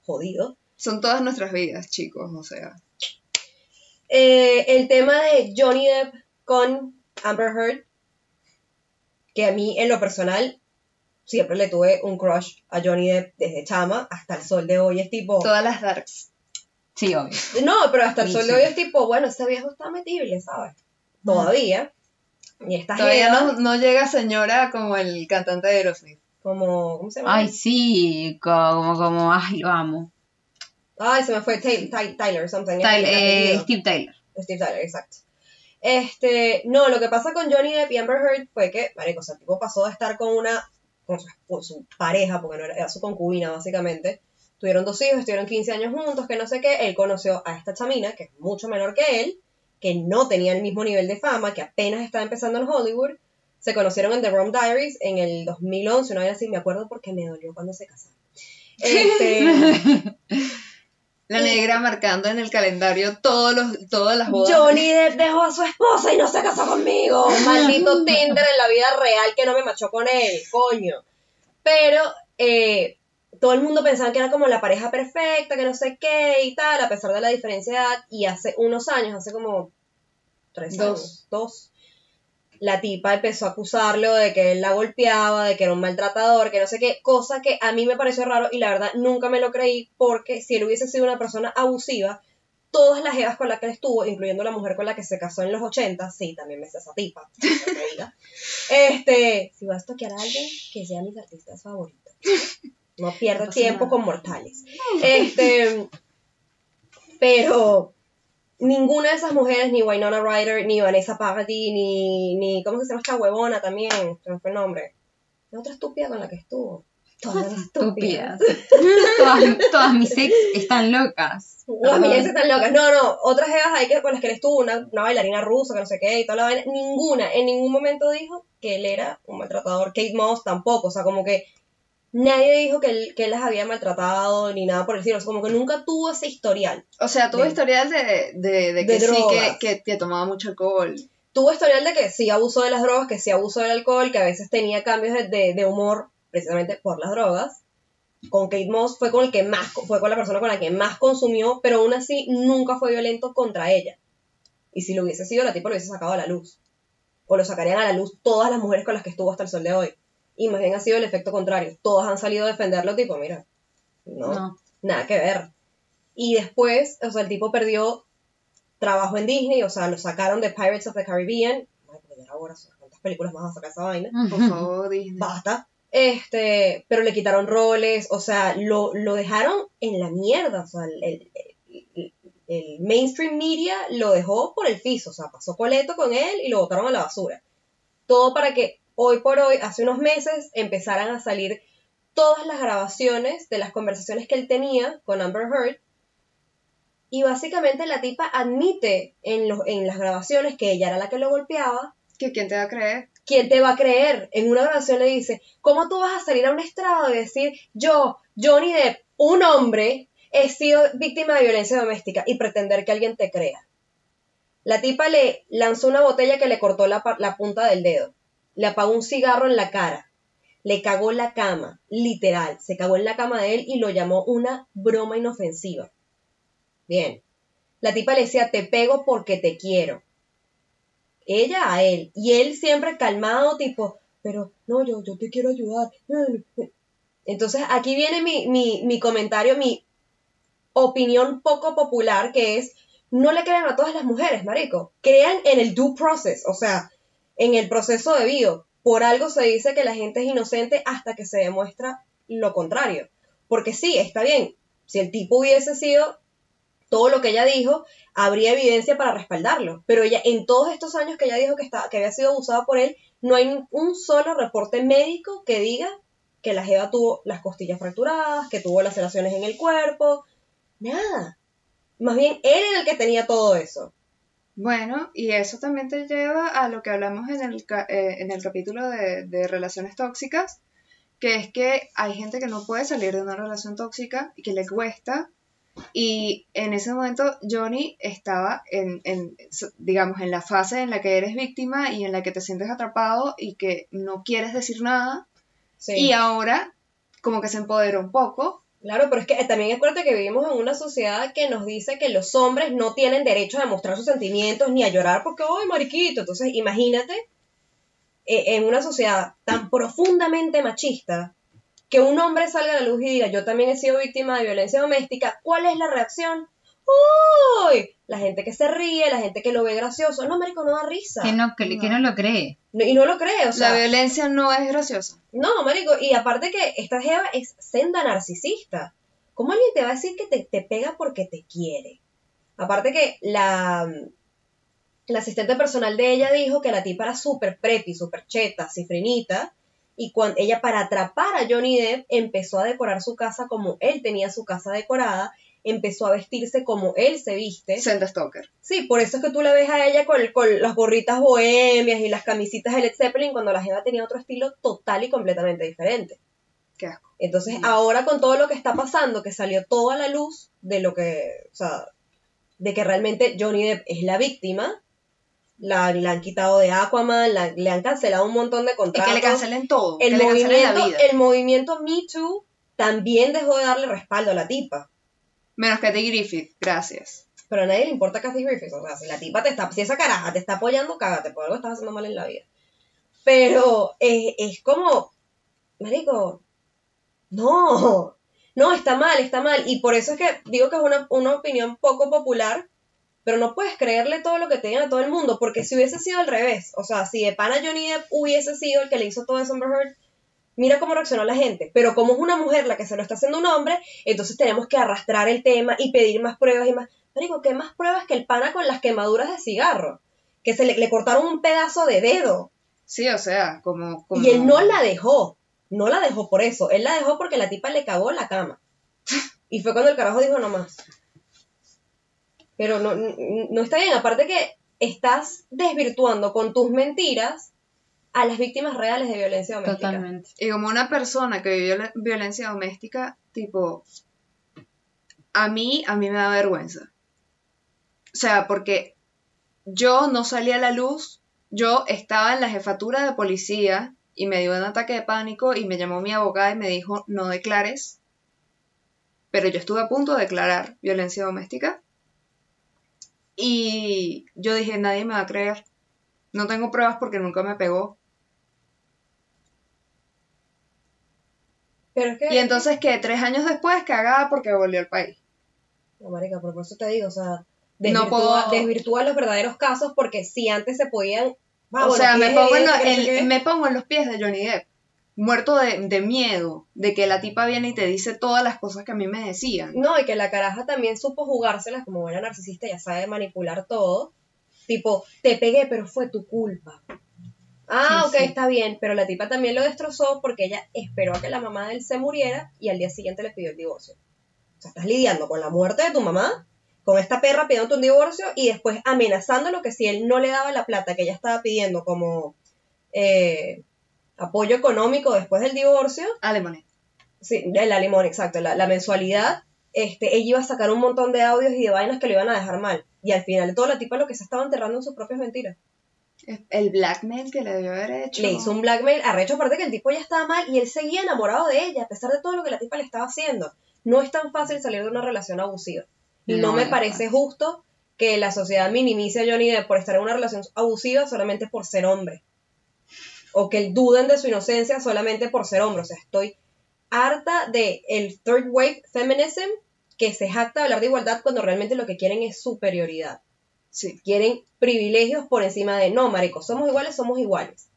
Speaker 4: jodido.
Speaker 3: Son todas nuestras vidas, chicos, o sea.
Speaker 4: Eh, el tema de Johnny Depp con Amber Heard, que a mí en lo personal siempre le tuve un crush a Johnny Depp desde chama hasta el sol de hoy. Es tipo,
Speaker 3: Todas las darks.
Speaker 2: Sí, obvio.
Speaker 4: No, pero hasta el
Speaker 2: Sí,
Speaker 4: sol de hoy es tipo, bueno, ese viejo está metible, ¿sabes? Todavía. Y esta
Speaker 3: Todavía
Speaker 4: jeva,
Speaker 3: no, no llega señora como el cantante de Aerosmith.
Speaker 4: como, ¿cómo se llama?
Speaker 2: Ay, sí, como, como, ay, lo amo.
Speaker 4: Ay, se me fue Ty- Tyler, something.
Speaker 2: Tyler, eh. Steve Taylor.
Speaker 4: Steve Tyler, exacto. Este, no, lo que pasa con Johnny Depp y Amber Heard fue que, marico, o sea, el tipo pasó de estar con una, con su, con su pareja, porque no era, era su concubina, básicamente. Tuvieron dos hijos, estuvieron 15 años juntos, que no sé qué. Él conoció a esta chamina, que es mucho menor que él, que no tenía el mismo nivel de fama, que apenas estaba empezando en Hollywood. Se conocieron en The Rome Diaries en el 2011, una vez así, me acuerdo porque me dolió cuando se casaron. (laughs) Este,
Speaker 3: La
Speaker 4: Y-
Speaker 3: negra marcando en el calendario todos los, todas las bodas.
Speaker 4: Johnny Depp dejó a su esposa y no se casó conmigo. (laughs) Maldito Tinder en la vida real que no me machó con él, coño. Pero eh, todo el mundo pensaba que era como la pareja perfecta, que no sé qué y tal, a pesar de la diferencia de edad. Y hace unos años, hace como tres
Speaker 3: Dos.
Speaker 4: años, dos, la tipa empezó a acusarlo de que él la golpeaba, de que era un maltratador, que no sé qué, cosa que a mí me pareció raro y la verdad nunca me lo creí porque si él hubiese sido una persona abusiva, todas las evas con las que él estuvo, incluyendo la mujer con la que se casó en los 80, sí, también me sé esa tipa, (laughs) no me diga. este, si vas a toquear a alguien, que sea mis artistas favoritos. No pierdas tiempo
Speaker 2: nada.
Speaker 4: con mortales. Este, pero ninguna de esas mujeres, ni Winona Ryder, ni Vanessa Paradis, ni, ni, ¿cómo se llama esta huevona también? Me fue el nombre. La otra estúpida con la que estuvo. Todas estúpidas. (laughs)
Speaker 2: Todas, todas mis ex están locas.
Speaker 4: Las millas están locas. No, no, otras jevas ahí que, con las que él estuvo, una, una bailarina rusa, que no sé qué, y toda la vaina. Ninguna, en ningún momento dijo que él era un maltratador. Kate Moss tampoco, o sea, como que nadie dijo que él, que él las había maltratado ni nada por el estilo. O sea, como que nunca tuvo ese historial.
Speaker 3: O sea, tuvo
Speaker 4: De-
Speaker 3: historial de, de, de que sí, que, que, que tomaba mucho alcohol.
Speaker 4: Tuvo historial de que sí abusó de las drogas, que sí abusó del alcohol, que a veces tenía cambios de, de- de humor precisamente por las drogas. Con Kate Moss fue con el que más, fue con la persona con la que más consumió, pero aún así nunca fue violento contra ella. Y si lo hubiese sido, la tipa lo hubiese sacado a la luz. O lo sacarían a la luz todas las mujeres con las que estuvo hasta el sol de hoy. Y más bien ha sido el efecto contrario. Todas han salido a defenderlo, tipo, mira, no,
Speaker 2: No.
Speaker 4: nada que ver. Y después, o sea, el tipo perdió trabajo en Disney, o sea, lo sacaron de Pirates of the Caribbean. Ay, pero ya ahora, ¿cuántas películas más va a sacar esa vaina?
Speaker 3: Por favor, Disney.
Speaker 4: Basta. Este, pero le quitaron roles, o sea, lo, lo dejaron en la mierda, o sea, el, el- el- el mainstream media lo dejó por el piso, o sea, pasó coleto con él y lo botaron a la basura. Todo para que hoy por hoy, hace unos meses, empezaran a salir todas las grabaciones de las conversaciones que él tenía con Amber Heard. Y básicamente la tipa admite en, los, en las grabaciones que ella era la que lo golpeaba,
Speaker 3: ¿Que ¿Quién te va a creer?
Speaker 4: ¿quién te va a creer? En una grabación le dice, ¿cómo tú vas a salir a un estrado y decir, yo, Johnny Depp, un hombre, he sido víctima de violencia doméstica y pretender que alguien te crea? La tipa le lanzó una botella que le cortó la punta del dedo, le apagó un cigarro en la cara, le cagó la cama, literal, se cagó en la cama de él y lo llamó una broma inofensiva. Bien. La tipa le decía, te pego porque te quiero ella a él. Y él siempre calmado, tipo, pero no, yo, yo te quiero ayudar. Entonces aquí viene mi, mi, mi comentario, mi opinión poco popular, que es, no le crean a todas las mujeres, marico. Crean en el due process, o sea, en el proceso debido. Por algo se dice que la gente es inocente hasta que se demuestra lo contrario. Porque sí, está bien, si el tipo hubiese sido todo lo que ella dijo, habría evidencia para respaldarlo. Pero ella, en todos estos años que ella dijo que, estaba, que había sido abusada por él, no hay un solo reporte médico que diga que la Jeva tuvo las costillas fracturadas, que tuvo laceraciones en el cuerpo. Nada. Más bien, él era el que tenía todo eso.
Speaker 3: Bueno, y eso también te lleva a lo que hablamos en el, eh, en el capítulo de, de relaciones tóxicas, que es que hay gente que no puede salir de una relación tóxica y que le cuesta. Y en ese momento Johnny estaba en, en, digamos, en la fase en la que eres víctima y en la que te sientes atrapado y que no quieres decir nada.
Speaker 4: Sí.
Speaker 3: Y ahora como que se empoderó un poco.
Speaker 4: Claro, pero es que también acuérdate que vivimos en una sociedad que nos dice que los hombres no tienen derecho a demostrar sus sentimientos ni a llorar porque, ¡ay, mariquito! Entonces, imagínate eh, en una sociedad tan profundamente machista que un hombre salga a la luz y diga, yo también he sido víctima de violencia doméstica, ¿cuál es la reacción? ¡Uy! La gente que se ríe, la gente que lo ve gracioso. No, marico, no da risa.
Speaker 2: Que no, que, que no lo cree.
Speaker 4: No- y no lo cree, o sea.
Speaker 3: La violencia no es graciosa.
Speaker 4: No, marico, y aparte que esta jeva es senda narcisista. ¿Cómo alguien te va a decir que te, te pega porque te quiere? Aparte que la, la asistente personal de ella dijo que la tipa era súper preppy, súper cheta, cifrinita, y cuando ella para atrapar a Johnny Depp empezó a decorar su casa como él tenía su casa decorada, empezó a vestirse como él se viste.
Speaker 3: Senda Stalker.
Speaker 4: Sí, por eso es que tú la ves a ella con, con las gorritas bohemias y las camisitas de Led Zeppelin cuando la jeva tenía otro estilo total y completamente diferente.
Speaker 3: Qué asco.
Speaker 4: Entonces, ahora con todo lo que está pasando, que salió toda la luz de lo que, o sea, de que realmente Johnny Depp es la víctima, la, la han quitado de Aquaman, la- le han cancelado un montón de
Speaker 3: Y
Speaker 4: contratos.
Speaker 3: que le cancelen todo.
Speaker 4: el
Speaker 3: que le cancelen la
Speaker 4: movimiento,
Speaker 3: vida.
Speaker 4: el movimiento Me Too también dejó de darle respaldo a la tipa.
Speaker 3: Menos Katy Griffith. Gracias.
Speaker 4: Pero a nadie le importa Kathy Griffiths. O sea, si la tipa te está, si esa caraja te está apoyando, cágate, por algo estás haciendo mal en la vida. Pero es, es como, marico, no, no, está mal, está mal. Y por eso es que digo que es una, una opinión poco popular, pero no puedes creerle todo lo que te digan a todo el mundo, porque si hubiese sido al revés, o sea, si de pana Johnny Depp hubiese sido el que le hizo todo eso a Amber Heard, mira cómo reaccionó la gente. Pero como es una mujer la que se lo está haciendo un hombre, entonces tenemos que arrastrar el tema y pedir más pruebas y más. Marico, ¿qué más pruebas que el pana con las quemaduras de cigarro? Que se le, le cortaron un pedazo de dedo.
Speaker 3: Sí, o sea, como... como...
Speaker 4: Y él no la dejó. No la dejó por eso. Él la dejó porque la tipa le cagó la cama. Y fue cuando el carajo dijo no más. Pero no, no, no está bien. Aparte que estás desvirtuando con tus mentiras a las víctimas reales de violencia doméstica.
Speaker 2: Totalmente.
Speaker 3: Y como una persona que vivió violencia doméstica, tipo, a mí, a mí me da vergüenza. O sea, porque yo no salí a la luz, yo estaba en la jefatura de policía y me dio un ataque de pánico y me llamó mi abogada y me dijo, no declares. Pero yo estuve a punto de declarar violencia doméstica. Y yo dije, nadie me va a creer. No tengo pruebas porque nunca me pegó.
Speaker 4: Pero es que...
Speaker 3: Y entonces que tres años después cagaba porque volvió al país.
Speaker 4: No, marica, pero por eso te digo, o sea,
Speaker 3: No
Speaker 4: desvirtúa,
Speaker 3: puedo-
Speaker 4: desvirtúa los verdaderos casos porque si antes se podían... Ah,
Speaker 3: o
Speaker 4: bueno,
Speaker 3: sea, me pongo, en,
Speaker 4: evidencia,
Speaker 3: lo-
Speaker 4: que no sé
Speaker 3: en-
Speaker 4: qué.
Speaker 3: me pongo en los pies de Johnny Depp, muerto de, de miedo, de que la tipa viene y te dice todas las cosas que a mí me decían.
Speaker 4: No, y que la caraja también supo jugárselas como buena narcisista, ya sabe manipular todo. Tipo, te pegué, pero fue tu culpa. Ah,
Speaker 2: Sí,
Speaker 4: ok,
Speaker 2: sí.
Speaker 4: está bien, pero la tipa también lo destrozó porque ella esperó a que la mamá de él se muriera y al día siguiente le pidió el divorcio. O sea, estás lidiando con la muerte de tu mamá, con esta perra pidiendo un divorcio y después amenazándolo que si él no le daba la plata que ella estaba pidiendo como eh, apoyo económico después del divorcio,
Speaker 3: Alemania.
Speaker 4: Sí, de la limón, exacto, la, la mensualidad, este, ella iba a sacar un montón de audios y de vainas que lo iban a dejar mal. Y al final de todo la tipa lo que se estaba enterrando en sus propias mentiras.
Speaker 3: El blackmail que le debió haber hecho.
Speaker 4: Le hizo un blackmail, arrecho aparte que el tipo ya estaba mal y él seguía enamorado de ella, a pesar de todo lo que la tipa le estaba haciendo. No es tan fácil salir de una relación abusiva. Y no,
Speaker 2: No
Speaker 4: me parece justo que la sociedad minimice a Johnny Depp por estar en una relación abusiva solamente por ser hombre. O que duden de su inocencia solamente por ser hombre. O sea, estoy harta de el third wave feminism que se jacta de hablar de igualdad cuando realmente lo que quieren es superioridad.
Speaker 3: Sí.
Speaker 4: Quieren privilegios por encima de no, marico, somos iguales, somos iguales.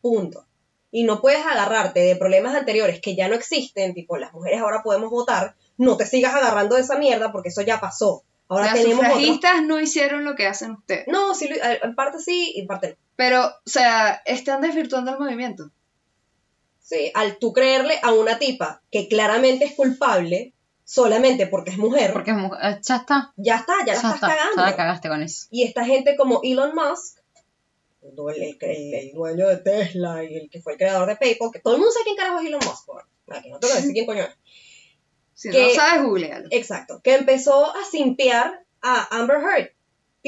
Speaker 4: Punto. Y no puedes agarrarte de problemas anteriores que ya no existen, tipo las mujeres ahora podemos votar, no te sigas agarrando de esa mierda porque eso ya pasó. Ahora
Speaker 3: Las
Speaker 4: tenemos otros-
Speaker 3: sufragistas no hicieron lo que hacen ustedes.
Speaker 4: No, sí, lo- en parte sí y en parte no.
Speaker 3: Pero, o sea, están desvirtuando el movimiento.
Speaker 4: Sí, al tú creerle a una tipa que claramente es culpable solamente porque es mujer,
Speaker 2: Porque es mujer- eh, ya está.
Speaker 4: ya está, ya la estás
Speaker 2: está.
Speaker 4: cagando.
Speaker 2: Ya la cagaste con eso.
Speaker 4: Y esta gente como Elon Musk, el, el- el- el dueño de Tesla y el que fue el creador de PayPal, que todo el mundo sabe quién carajo es Elon Musk, por- aquí no tengo que decir quién coño es. (laughs)
Speaker 3: Si
Speaker 4: Que-
Speaker 3: no sabes, googlealo.
Speaker 4: Exacto, que empezó a simpear a Amber Heard.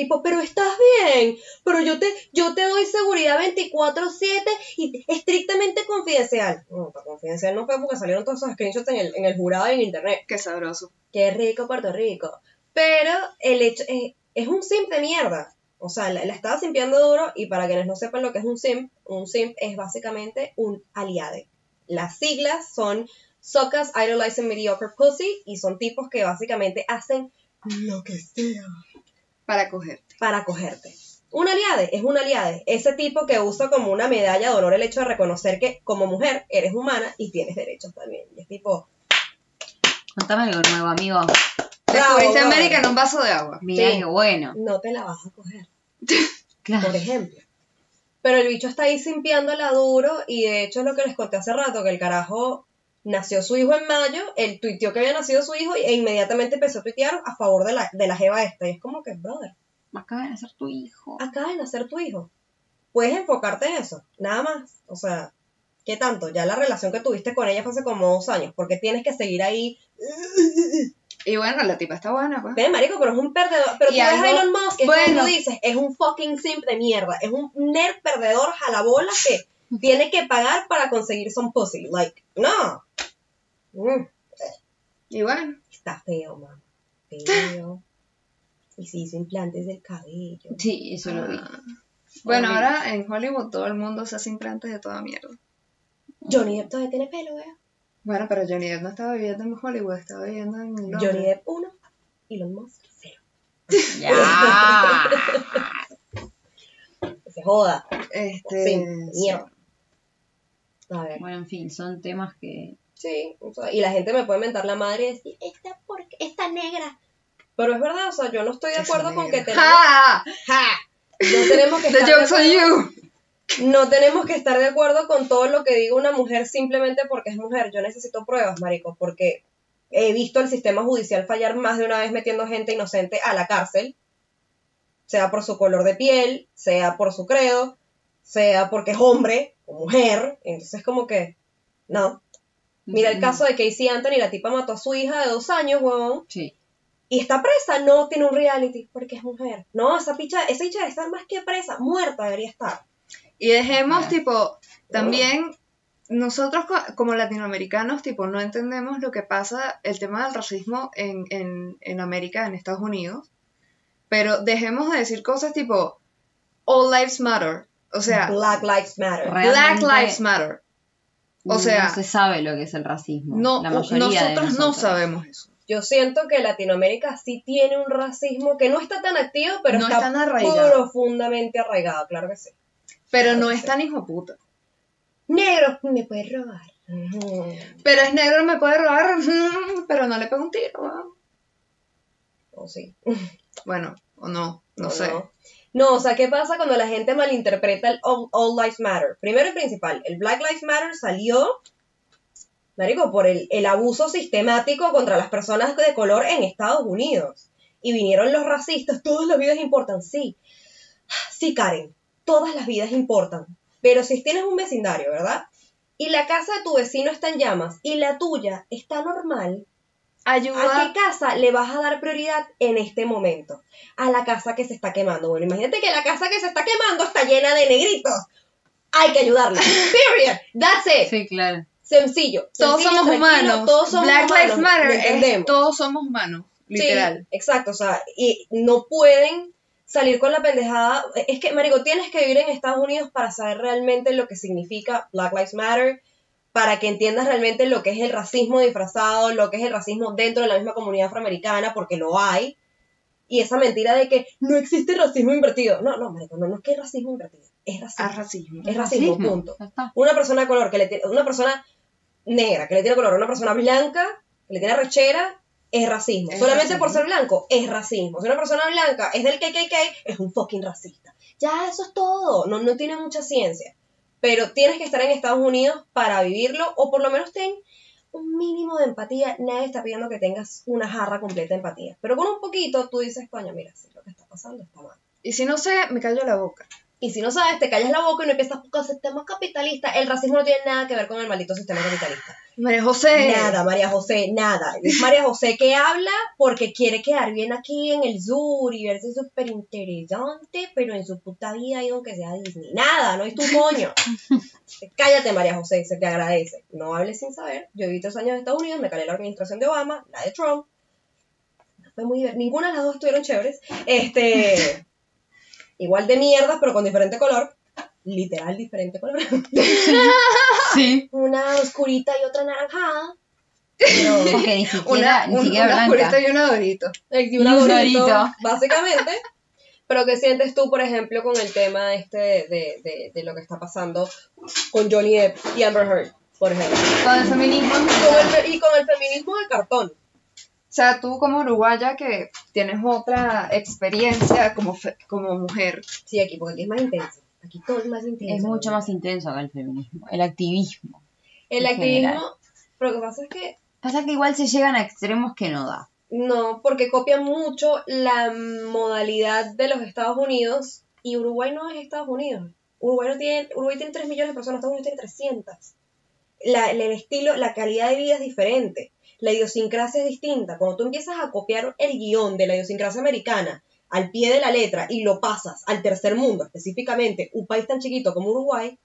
Speaker 4: Tipo, pero estás bien, pero yo te, yo te doy seguridad 24/7 y estrictamente confidencial. No, para confidencial no fue porque salieron todos esos screenshots en el, en el jurado y en internet.
Speaker 3: Qué sabroso.
Speaker 4: Qué rico Puerto Rico. Pero el hecho es, es un simp de mierda. O sea, la, la estaba simpiando duro y para quienes no sepan lo que es un simp, un simp es básicamente un aliade. Las siglas son Suckers Idolizing Mediocre Pussy y son tipos que básicamente hacen lo que sea
Speaker 3: Para cogerte.
Speaker 4: para cogerte. Un aliade es un aliade, ese tipo que usa como una medalla de honor el hecho de reconocer que como mujer eres humana y tienes derechos también. Y es tipo,
Speaker 2: Contame algo nuevo, amigo.
Speaker 3: Descubriste. América en un vaso de agua.
Speaker 2: Mirá
Speaker 4: Sí.
Speaker 2: qué bueno.
Speaker 4: no te la vas a coger, (laughs)
Speaker 2: Claro.
Speaker 4: por ejemplo. Pero el bicho está ahí simpiándola duro y de hecho es lo que les conté hace rato, que el carajo nació su hijo en mayo, él tuiteó que había nacido su hijo e inmediatamente empezó a tuitear a favor de la, de la jeva esta. Y es como que, brother,
Speaker 2: Acaba de nacer tu hijo.
Speaker 4: acaba de nacer tu hijo. Puedes enfocarte en eso, nada más. O sea, ¿qué tanto? Ya la relación que tuviste con ella fue hace como dos años, porque tienes que seguir ahí.
Speaker 3: Y bueno, la tipa está buena, pues.
Speaker 4: Ve, marico, pero es un perdedor. Pero tú ves
Speaker 3: algo-
Speaker 4: a Elon Musk, que
Speaker 3: bueno.
Speaker 4: tú dices, es un fucking simp de mierda. Es un nerd perdedor jalabola que tiene que pagar para conseguir some pussy. Like, no. Mm,
Speaker 3: Y bueno,
Speaker 4: está feo, mamá. Feo. Y se hizo implantes del cabello.
Speaker 2: Sí, eso lo vi.
Speaker 3: ah. bueno,
Speaker 2: Horrible.
Speaker 3: ahora en Hollywood todo el mundo se hace implantes de toda mierda.
Speaker 4: Johnny Depp todavía tiene pelo, ¿eh?
Speaker 3: Bueno, pero Johnny Depp no estaba viviendo en Hollywood, estaba viviendo en Londres.
Speaker 4: Johnny Depp 1, Elon Musk 0. (laughs)
Speaker 2: Ya. (laughs)
Speaker 4: Se joda.
Speaker 3: Este,
Speaker 4: sí. mierda. A ver.
Speaker 2: bueno, en fin, son temas que.
Speaker 4: Sí, o sea, y la gente me puede mentar la madre y decir, esta, porque, esta negra. Pero es verdad, o sea, yo no estoy de acuerdo con que tenemos...
Speaker 3: ¡Ja!
Speaker 4: ¡Ja! No tenemos que (laughs)
Speaker 3: The
Speaker 4: estar de
Speaker 3: joke's on
Speaker 4: acuerdo-
Speaker 3: you.
Speaker 4: No tenemos que estar de acuerdo con todo lo que diga una mujer simplemente porque es mujer. Yo necesito pruebas, marico, porque he visto el sistema judicial fallar más de una vez metiendo gente inocente a la cárcel, sea por su color de piel, sea por su credo, sea porque es hombre o mujer. Entonces, como que, no. Mira el caso de Casey Anthony, la tipa mató a su hija de dos años, huevón,
Speaker 2: Sí.
Speaker 4: y está presa, no tiene un reality porque es mujer. No, esa picha, esa picha debe estar más que presa, muerta debería estar.
Speaker 3: Y dejemos, tipo, también nosotros co- como latinoamericanos, tipo, no entendemos lo que pasa, el tema del racismo en, en, en América, en Estados Unidos, pero dejemos de decir cosas tipo, All Lives Matter, o sea,
Speaker 4: Black Lives Matter.
Speaker 3: Black Lives Matter. O sea,
Speaker 2: no se sabe lo que es el racismo.
Speaker 3: No,
Speaker 2: la mayoría de
Speaker 3: nosotros no sabemos eso.
Speaker 4: Yo siento que Latinoamérica sí tiene un racismo que no está tan activo, pero
Speaker 3: No
Speaker 4: está
Speaker 3: es tan arraigado.
Speaker 4: profundamente arraigado, claro que sí.
Speaker 3: Pero
Speaker 4: Claro
Speaker 3: no es
Speaker 4: sí.
Speaker 3: tan hijo de puta.
Speaker 4: Negro, me puedes robar.
Speaker 3: Pero es negro, me puede robar, pero no le pego un tiro. ¿no?
Speaker 4: O sí.
Speaker 3: Bueno, o no, no,
Speaker 4: O
Speaker 3: sé.
Speaker 4: No. No, o sea, ¿qué pasa cuando la gente malinterpreta el All, Lives Matter? Primero y principal, el Black Lives Matter salió, marico, por el, el abuso sistemático contra las personas de color en Estados Unidos. Y vinieron los racistas, todas las vidas importan, sí. Sí, Karen, todas las vidas importan. Pero si tienes un vecindario, ¿verdad? Y la casa de tu vecino está en llamas y la tuya está normal, ¿A
Speaker 3: Ayuda.
Speaker 4: qué casa le vas a dar prioridad en este momento? A la casa que se está quemando. Bueno, imagínate que la casa que se está quemando está llena de negritos. Hay que ayudarla. (laughs) Period. That's it.
Speaker 2: Sí, claro.
Speaker 4: Sencillo.
Speaker 3: Todos
Speaker 4: Sencillo,
Speaker 3: somos humanos.
Speaker 4: Todos somos
Speaker 3: Black
Speaker 4: humanos.
Speaker 3: Lives Matter
Speaker 4: entendemos.
Speaker 3: todos somos humanos,
Speaker 4: Sí,
Speaker 3: literal.
Speaker 4: exacto. O sea, y no pueden salir con la pendejada. Es que, Marico, tienes que vivir en Estados Unidos para saber realmente lo que significa Black Lives Matter, para que entiendas realmente lo que es el racismo disfrazado, lo que es el racismo dentro de la misma comunidad afroamericana, porque lo hay. Y esa mentira de que no existe racismo invertido. No, no, Marico, no, no es que hay racismo invertido. Es racismo.
Speaker 3: Ah, racismo.
Speaker 4: Es racismo, punto. Una persona de color que le tiene, una persona negra que le tiene color una persona blanca que le tiene rechera es racismo.
Speaker 3: Es
Speaker 4: Solamente
Speaker 3: racismo.
Speaker 4: por ser blanco es racismo. Si una persona blanca es del KKK es un fucking racista. Ya eso es todo. No, no tiene mucha ciencia. Pero tienes que estar en Estados Unidos para vivirlo o por lo menos ten un mínimo de empatía. Nadie está pidiendo que tengas una jarra completa de empatía. Pero con un poquito tú dices, coño, mira, si lo que está pasando está mal.
Speaker 3: Y si no sé, me callo la boca.
Speaker 4: Y si no sabes, te callas la boca y no empiezas con sistemas capitalistas. El racismo no tiene nada que ver con el maldito sistema capitalista.
Speaker 3: María José.
Speaker 4: Nada, María José, nada. Es María José que habla porque quiere quedar bien aquí en el sur y verse súper interesante, pero en su puta vida ha ido aunque sea Disney. Nada, no es tu coño. (laughs) Cállate, María José, se te agradece. No hables sin saber. Yo viví tres años en Estados Unidos, me calé la administración de Obama, la de Trump. No fue muy Ninguna de las dos estuvieron chéveres. Este. Igual de mierdas, pero con diferente color. (laughs) Literal, diferente color. (laughs)
Speaker 2: Sí.
Speaker 4: Una oscurita y otra naranjada. (laughs) Pero,
Speaker 2: Porque ni siquiera,
Speaker 3: Una,
Speaker 2: ni
Speaker 3: un,
Speaker 2: siquiera
Speaker 3: una
Speaker 2: blanca.
Speaker 3: purita y un adorito.
Speaker 4: y
Speaker 2: Y
Speaker 4: un adorito,
Speaker 2: dorito.
Speaker 4: básicamente. Pero ¿qué sientes tú, por ejemplo, con el tema este de, de, de lo que está pasando con Johnny Depp y Amber Heard, por ejemplo?
Speaker 2: Con el feminismo.
Speaker 4: Con el, y con el feminismo de cartón.
Speaker 3: O sea, tú como uruguaya que tienes otra experiencia como, fe- como mujer,
Speaker 4: Sí, aquí, porque aquí es más intenso. Aquí todo es más intenso.
Speaker 2: Es mucho más intenso que el feminismo. El activismo.
Speaker 4: El activismo,
Speaker 2: general.
Speaker 4: pero lo que pasa es que
Speaker 2: Pasa que igual se llegan a extremos que no da.
Speaker 4: no, porque copian mucho la modalidad de los Estados Unidos y Uruguay no es Estados Unidos. Uruguay, no tiene, Uruguay tiene 3 millones de personas, Estados Unidos tiene 300. La, el estilo, la calidad de vida es diferente. La idiosincrasia es distinta. Cuando tú empiezas a copiar el guion de la idiosincrasia americana al pie de la letra y lo pasas al tercer mundo, específicamente un país tan chiquito como Uruguay,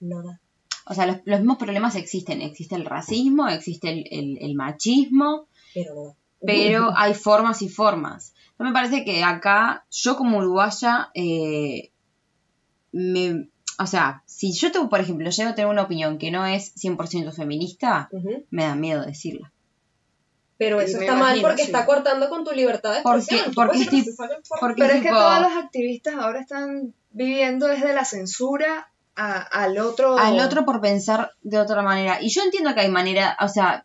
Speaker 4: no da.
Speaker 2: O sea, los, los mismos problemas existen. Existe el racismo, existe el, el- el machismo,
Speaker 4: Pero no
Speaker 2: pero hay formas y formas. Yo me parece que acá, yo como uruguaya, eh, me, o sea, si yo tengo, por ejemplo, llego a tener una opinión que no es 100% feminista, me da miedo decirla.
Speaker 4: Pero eso está mal porque
Speaker 3: sí.
Speaker 4: está cortando con tu libertad de
Speaker 2: Porque-
Speaker 4: expresión.
Speaker 2: Porque
Speaker 4: puedes
Speaker 2: es
Speaker 4: decir lo que se sale por-
Speaker 2: Porque
Speaker 3: pero es que todos los activistas ahora están viviendo desde la censura a- al otro...
Speaker 2: al otro por pensar de otra manera. Y yo entiendo que hay manera, o sea,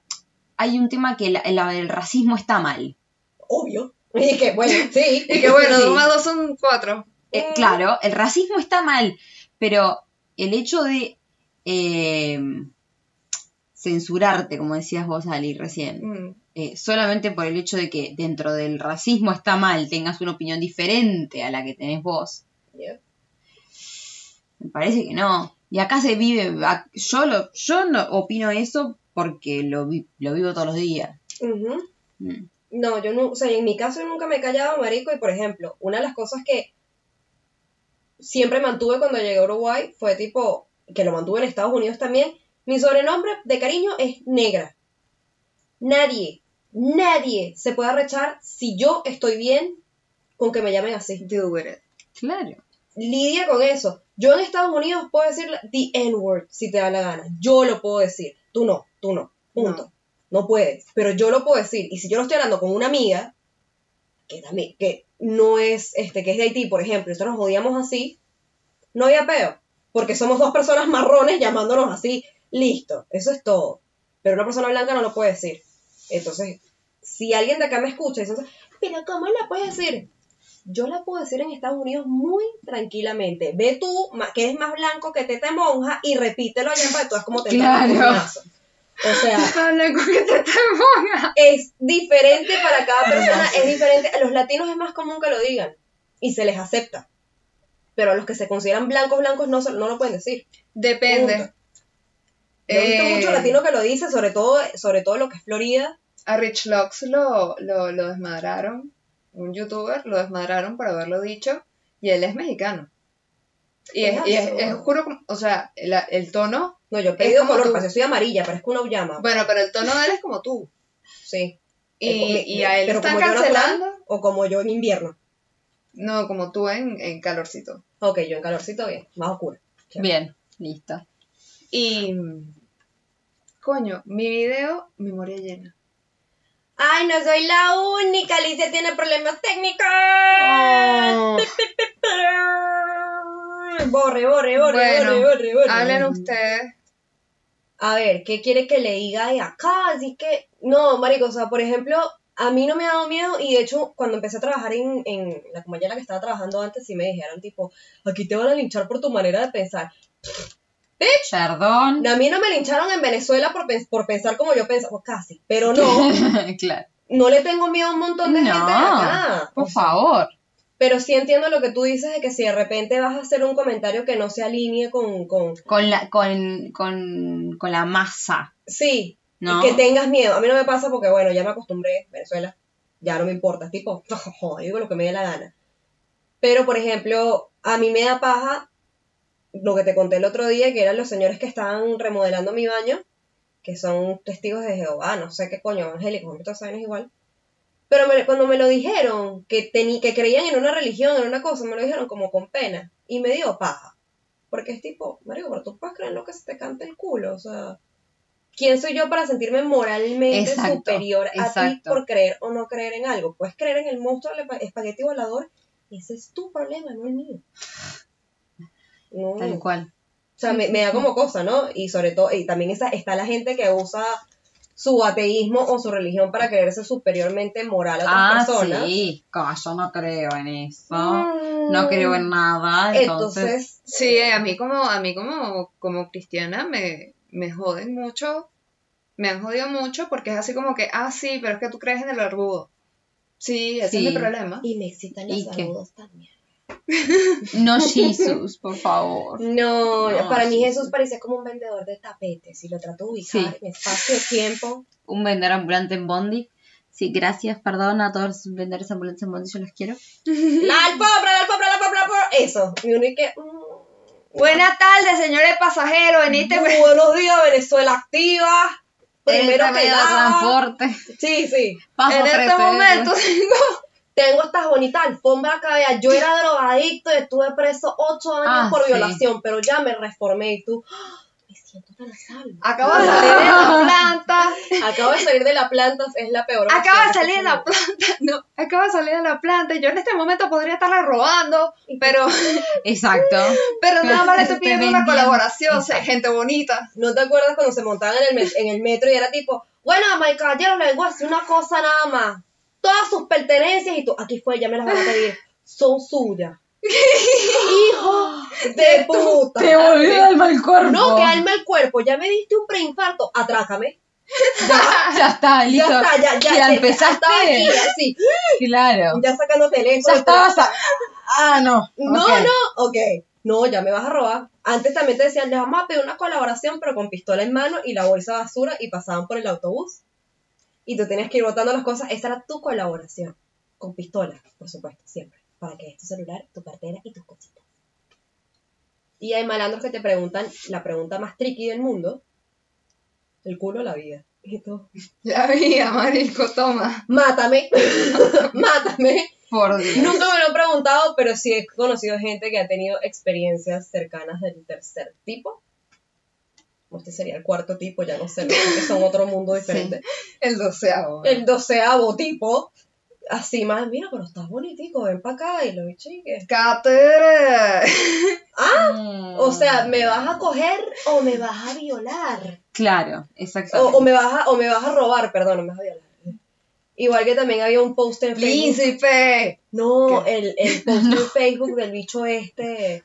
Speaker 2: hay un tema que la- la- el racismo está mal.
Speaker 4: Obvio. Y que, bueno, (laughs) sí.
Speaker 3: Y que bueno,
Speaker 2: Sí.
Speaker 3: dos más dos son cuatro.
Speaker 2: Eh,
Speaker 4: Mm.
Speaker 2: claro, el racismo está mal, pero el hecho de eh, censurarte, como decías vos, Ali, recién,
Speaker 3: Mm.
Speaker 2: eh, solamente por el hecho de que dentro del racismo está mal, tengas una opinión diferente a la que tenés vos,
Speaker 4: Yeah.
Speaker 2: me parece que no. Y acá se vive, yo, lo, yo no opino eso porque lo, vi- lo vivo todos los días. Mm.
Speaker 4: No, yo no, o sea, en mi caso nunca me he callado, marico, y por ejemplo, una de las cosas que siempre mantuve cuando llegué a Uruguay fue tipo, que lo mantuve en Estados Unidos también, mi sobrenombre de cariño es negra. Nadie, nadie se puede arrechar si yo estoy bien con que me llamen así.
Speaker 3: Deal with it.
Speaker 2: Claro.
Speaker 4: lidia con eso. Yo en Estados Unidos puedo decir la- the N-word si te da la gana. Yo lo puedo decir. Tú no, tú no. Punto. No. puedes. Pero yo lo puedo decir. Y si yo lo estoy hablando con una amiga, que también, que no es, este, que es de Haití, por ejemplo, y nosotros nos odiamos así, no había peo. Porque somos dos personas marrones llamándonos así. Listo. Eso es todo. Pero una persona blanca no lo puede decir. Entonces, si alguien de acá me escucha y dice, pero ¿cómo la puedes decir? Yo la puedo decir en Estados Unidos muy tranquilamente. Ve tú, que eres más blanco que teta monja, y repítelo allá para que tú cómo te
Speaker 2: Claro.
Speaker 4: O sea, (laughs) es diferente para cada persona, es diferente. A los latinos es más común que lo digan y se les acepta. Pero a los que se consideran blancos, blancos no, no lo pueden decir.
Speaker 3: Depende.
Speaker 4: Punto. Yo he visto
Speaker 3: Eh,
Speaker 4: mucho latino que lo dice, sobre todo, sobre todo lo que es Florida.
Speaker 3: A Rich Locks lo, lo, lo desmadraron, un youtuber, lo desmadraron por haberlo dicho, y él es mexicano. Y es, y es, es o sea, el, el tono,
Speaker 4: No, yo he pedido color,
Speaker 3: tú.
Speaker 4: yo soy amarilla, parezco una llama.
Speaker 3: bueno, pero el tono de él es como tú.
Speaker 4: Sí.
Speaker 3: Y,
Speaker 4: Eh,
Speaker 3: y a él
Speaker 4: pero
Speaker 3: están
Speaker 4: como yo
Speaker 3: cancelando,
Speaker 4: o como yo en invierno.
Speaker 3: no, como tú en, en calorcito.
Speaker 4: Ok, yo en calorcito bien, más oscuro.
Speaker 2: Bien, listo.
Speaker 3: Y, coño, mi video, memoria llena.
Speaker 4: Ay, no soy la única, Alicia tiene problemas técnicos.
Speaker 2: Oh.
Speaker 4: Borre, borre, borre,
Speaker 3: Bueno,
Speaker 4: borre, borre, borre.
Speaker 3: Hablen ustedes.
Speaker 4: A ver, ¿qué quiere que le diga de acá? Así que, no, marico, o sea, por ejemplo, a mí no me ha dado miedo y de hecho, cuando empecé a trabajar en, en la compañía en la que estaba trabajando antes, sí me dijeron, tipo, aquí te van a linchar por tu manera de pensar.
Speaker 2: Perdón.
Speaker 4: A mí no me lincharon en Venezuela por, pens- por pensar como yo pensaba, pues casi, pero no, (laughs)
Speaker 2: claro.
Speaker 4: no le tengo miedo a un montón de
Speaker 2: No,
Speaker 4: gente de acá.
Speaker 2: Por
Speaker 4: O sea,
Speaker 2: favor.
Speaker 4: Pero sí entiendo lo que tú dices de que si de repente vas a hacer un comentario que no se alinee con, con
Speaker 2: Con la, con, con, con la masa,
Speaker 4: sí,
Speaker 2: ¿no?
Speaker 4: que tengas miedo. A mí no me pasa porque, bueno, ya me acostumbré, Venezuela, ya no me importa, tipo, (laughs) yo digo lo que me dé la gana. Pero, por ejemplo, a mí me da paja lo que te conté el otro día, que eran los señores que estaban remodelando mi baño, que son testigos de Jehová, no sé qué coño, evangélicos, todos saben es igual. Pero me- cuando me lo dijeron, que, teni- que creían en una religión, en una cosa, me lo dijeron como con pena, y me dio paja. Porque es tipo, Mario, pero tú puedes creer lo que se te cante el culo, o sea, ¿quién soy yo para sentirme moralmente
Speaker 2: Exacto,
Speaker 4: superior a ti por creer o no creer en algo? Puedes creer en el monstruo del espa- espagueti volador, ese es tu problema, no el mío. No.
Speaker 2: Tal cual.
Speaker 4: O sea, me, me da como cosa, ¿no? Y sobre todo, y también esa, está la gente que usa su ateísmo o su religión para creerse superiormente moral a otras
Speaker 2: Ah,
Speaker 4: personas.
Speaker 2: sí. Como yo no creo en eso.
Speaker 4: Mm.
Speaker 2: No creo en nada. Entonces,
Speaker 4: Entonces,
Speaker 3: Sí, a mí como, a mí como, como cristiana me, me joden mucho, me han jodido mucho porque es así como que, ah, sí, pero es que tú crees en el barbudo. Sí, ese
Speaker 2: Sí.
Speaker 3: es mi problema.
Speaker 4: y me excitan los saludos también.
Speaker 2: No Jesús, por favor.
Speaker 4: No,
Speaker 2: No,
Speaker 4: para mí
Speaker 2: sí,
Speaker 4: Jesús parecía como un vendedor de tapetes y lo trato de ubicar
Speaker 2: Sí.
Speaker 4: en espacio-tiempo.
Speaker 2: Un vendedor ambulante en Bondi. Sí, gracias, perdón a todos los vendedores ambulantes en Bondi, yo los quiero. (laughs)
Speaker 4: La alfombra, la alfombra, la alfombra. Eso. Y uno y que. mm,
Speaker 3: Buenas tardes, señores pasajeros, veniste.
Speaker 4: Buenos días, Venezuela activa. Primero
Speaker 2: Este
Speaker 4: que nada.
Speaker 2: transporte.
Speaker 4: Sí, sí.
Speaker 2: Paso
Speaker 3: En este
Speaker 2: 13.
Speaker 3: momento (laughs)
Speaker 4: Tengo estas bonitas alfombras acá. vea, Yo era (laughs) drogadicto y estuve preso ocho años
Speaker 2: Ah,
Speaker 4: por
Speaker 2: sí.
Speaker 4: violación, pero ya me reformé y tú. ¡ah! Me siento tan salvo.
Speaker 3: acabo de salir de la (laughs) planta,
Speaker 4: Acabo de salir de la planta, es la peor.
Speaker 3: acabo de salir de la planta, (laughs) no, acabo de salir de la planta, yo en este momento podría estarla robando, pero,
Speaker 2: Exacto.
Speaker 3: pero nada más le estoy pidiendo una colaboración, o sea, gente bonita.
Speaker 4: ¿No te acuerdas cuando se montaban en el, me- en el metro y era tipo, bueno, my caballero, le vengo a decir una cosa nada más. Todas sus pertenencias y tú, aquí fue, ya me las van a pedir, son suyas. (laughs) Hijo de puta.
Speaker 2: Te volvió el mal cuerpo.
Speaker 4: No, que alma el cuerpo, ya me diste un preinfarto, atrácame.
Speaker 2: Ya (laughs) está, listo.
Speaker 4: Ya está, ya, ya.
Speaker 2: Ya
Speaker 4: te-
Speaker 2: empezaste.
Speaker 4: Aquí, así,
Speaker 2: Claro.
Speaker 4: ya sacando teléfono.
Speaker 2: Ya estabas. a- Ah, no.
Speaker 4: No,
Speaker 2: Ok.
Speaker 4: no, ok. No, ya me vas a robar. Antes también te decían, les vamos a pedir una colaboración, pero con pistola en mano y la bolsa de basura y pasaban por el autobús. Y tú tenías que ir botando las cosas. Esa era tu colaboración. Con pistola, por supuesto, siempre. Para que es tu celular, tu cartera y tus cositas. Y hay malandros que te preguntan la pregunta más tricky del mundo. El culo o la vida. Y tú,
Speaker 3: La vida, marico, toma.
Speaker 4: mátame, (laughs) mátame.
Speaker 2: Por Dios.
Speaker 4: Nunca me lo he preguntado, pero sí he conocido gente que ha tenido experiencias cercanas del tercer tipo. O Este sería el cuarto tipo, ya no sé, que son otro mundo diferente.
Speaker 3: El doceavo.
Speaker 4: El doceavo tipo, así más, mira, pero estás bonitico, ven para acá y lo chiques.
Speaker 3: Cátere. (laughs)
Speaker 4: Ah, o sea, ¿me vas a coger o me vas a violar?
Speaker 2: Claro,
Speaker 4: O,
Speaker 2: exactamente.
Speaker 4: o me vas a, o me vas a robar, perdón, no me vas a violar. Igual que también había un post en Facebook.
Speaker 3: Príncipe.
Speaker 4: No, el, el post en Facebook del bicho este.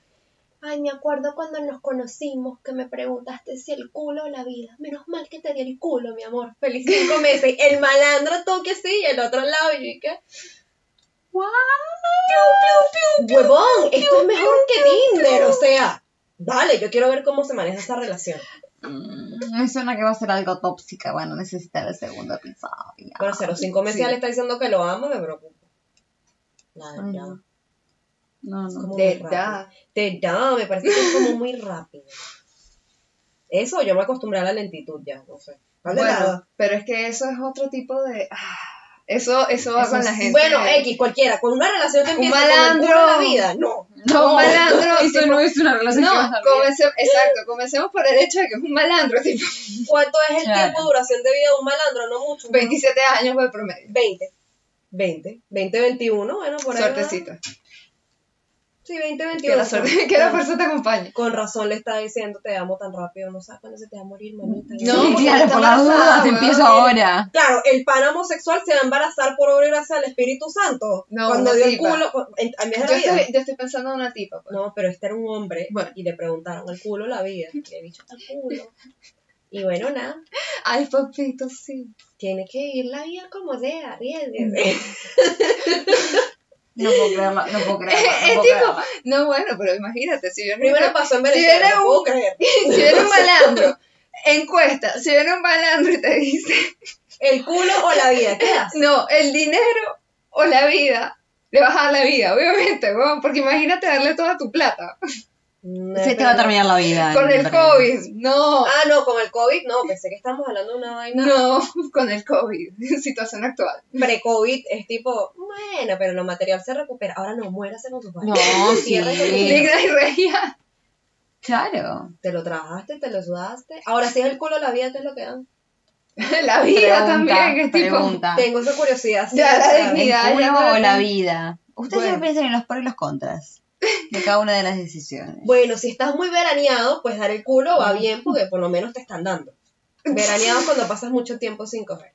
Speaker 4: Ay, me acuerdo cuando nos conocimos que me preguntaste si el culo o la vida. Menos mal que te di el culo, mi amor. Feliz cinco (laughs) meses. El malandro tú que sí, y el otro lado, y yo, ¿qué? Huevón, esto es mejor que Tinder, o sea. Dale, yo quiero ver cómo se maneja esa relación.
Speaker 2: Mm, Me suena que va a ser algo tóxica. Bueno, necesitar el segundo episodio.
Speaker 4: Pero a los cinco meses
Speaker 2: Sí.
Speaker 4: ya le está diciendo que lo ama, me preocupa. Nada.
Speaker 2: No. No,
Speaker 4: rápido.
Speaker 3: verdad.
Speaker 4: Te da, me parece que es como muy rápido. Eso, yo me acostumbré a la lentitud ya, no sé.
Speaker 3: Pero es que eso es otro tipo de... ah, eso, eso va
Speaker 2: Eso
Speaker 3: con la gente.
Speaker 4: Bueno, X, cualquiera, con una relación que
Speaker 3: Un
Speaker 4: empieza con el
Speaker 3: malandro.
Speaker 4: culo de la vida, no.
Speaker 2: No,
Speaker 3: Un malandro,
Speaker 2: Eso
Speaker 3: tipo-
Speaker 2: no es una relación
Speaker 3: No, exacto, comencemos por el hecho de que es un malandro, tipo
Speaker 4: ¿Cuánto es el
Speaker 2: Claro.
Speaker 4: tiempo de duración de vida de un malandro? No mucho.
Speaker 3: 27 años de promedio.
Speaker 4: 20. 20. 20, 21, bueno, por ahí. va. Sí, 20,
Speaker 3: Que
Speaker 4: 21.
Speaker 3: la, suerte, que la fuerza te acompañe.
Speaker 4: Con razón le está diciendo te amo tan rápido, no sabes cuándo se te va a morir, mamita.
Speaker 3: No,
Speaker 2: claro, por la duda, te empiezo ahora.
Speaker 4: Claro, el pan homosexual se va a embarazar por obra y gracia del Espíritu Santo.
Speaker 3: No,
Speaker 4: cuando dio el culo, en, en de
Speaker 3: Yo
Speaker 4: la vida.
Speaker 3: estoy, yo estoy pensando en una tipa. pues.
Speaker 4: No, pero este era un hombre
Speaker 3: Bueno.
Speaker 4: y le preguntaron el culo o la vida. Y el bicho está el culo. Y bueno, nada,
Speaker 3: Ay, papito, sí.
Speaker 4: tiene que ir la vida como sea, arriesgue. (laughs)
Speaker 2: No puedo creerlo, no puedo creerlo.
Speaker 3: Es
Speaker 2: No puedo
Speaker 3: tipo,
Speaker 2: creerlo.
Speaker 3: no, bueno, pero imagínate, si viene,
Speaker 4: Primero pasó en
Speaker 3: Si
Speaker 4: Venezuela,
Speaker 3: viene
Speaker 4: no puedo
Speaker 3: un-
Speaker 4: creer. (laughs)
Speaker 3: si viene un malandro, encuesta, si viene un malandro y te dice,
Speaker 4: El culo o la vida, ¿qué haces?
Speaker 3: no, el dinero o la vida, le vas a dar la vida, obviamente, weón, porque imagínate darle toda tu plata.
Speaker 4: No,
Speaker 2: Se te va a terminar la vida.
Speaker 3: Con el. COVID, no,
Speaker 4: Ah, no, con el COVID, no, pensé que estamos hablando de una vaina
Speaker 3: no, (laughs) con el COVID, (laughs) situación actual.
Speaker 4: pre-COVID, es tipo, bueno, pero lo material se recupera. Ahora no, muérase con sus
Speaker 2: No, (laughs)
Speaker 4: vainas.
Speaker 2: sí.
Speaker 3: Digna y regia.
Speaker 2: Claro.
Speaker 4: Te lo trabajaste, te lo sudaste. Ahora, si es el culo la vida, ¿qué es lo que dan?
Speaker 3: La vida
Speaker 2: Pregunta,
Speaker 3: también, es tipo.
Speaker 2: pregunta.
Speaker 4: Tengo esa curiosidad.
Speaker 3: Ya, la.
Speaker 2: ¿El culo
Speaker 3: no
Speaker 2: o
Speaker 3: la
Speaker 2: vida? Ustedes
Speaker 3: Bueno.
Speaker 2: siempre piensan en los pros y los contras de cada una de las decisiones.
Speaker 4: Bueno, si estás muy veraneado, pues dar el culo va bien porque por lo menos te están dando. Veraneado cuando pasas mucho tiempo sin coger.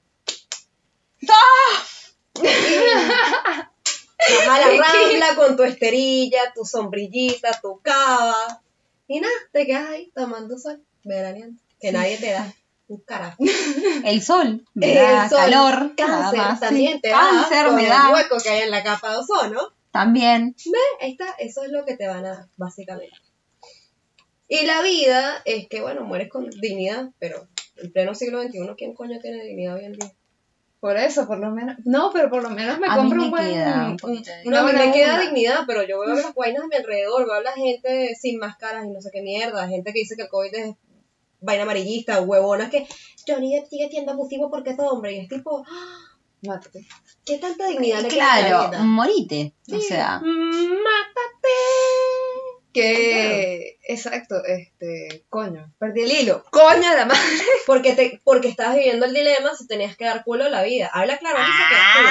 Speaker 4: Vas a la (laughs) rambla con tu esterilla, tu sombrillita, tu cava. Y nada, te quedas ahí tomando sol, veraneando. Que nadie te da un carajo.
Speaker 2: El sol, me
Speaker 4: El
Speaker 2: da
Speaker 4: sol,
Speaker 2: calor, nada
Speaker 4: Cáncer
Speaker 2: más, sí.
Speaker 4: también te da
Speaker 2: Cáncer me
Speaker 4: el
Speaker 2: da
Speaker 4: hueco que hay en la capa de ozono.
Speaker 2: También.
Speaker 4: Ahí está, eso es lo que te van a dar, básicamente. Y la vida es que, bueno, mueres con dignidad, pero en pleno siglo XXI, ¿quién coño tiene dignidad hoy en día?
Speaker 3: Por eso, por lo menos. No, pero por lo menos me
Speaker 2: A mí
Speaker 3: compro
Speaker 2: me
Speaker 3: un buen.
Speaker 2: queda un
Speaker 3: un-
Speaker 2: poquito de-
Speaker 3: una
Speaker 4: No, me queda dignidad, pero yo veo las (laughs) vainas a mi alrededor, veo a la gente sin máscaras y no sé qué mierda, gente que dice que el COVID es vaina amarillista, huevonas que Johnny Depp sigue siendo abusivo porque es hombre, y es tipo, ¡ah!
Speaker 3: Mátate.
Speaker 4: ¿qué tanta dignidad le queda a la
Speaker 2: Claro, morite. O sea,
Speaker 4: ¡Mátate!
Speaker 3: Que, exacto, este, coño, perdí el hilo. Coño de la madre. (laughs)
Speaker 4: Porque, te, porque estabas viviendo el dilema si tenías que dar culo a la vida. Habla claro, dice que das culo.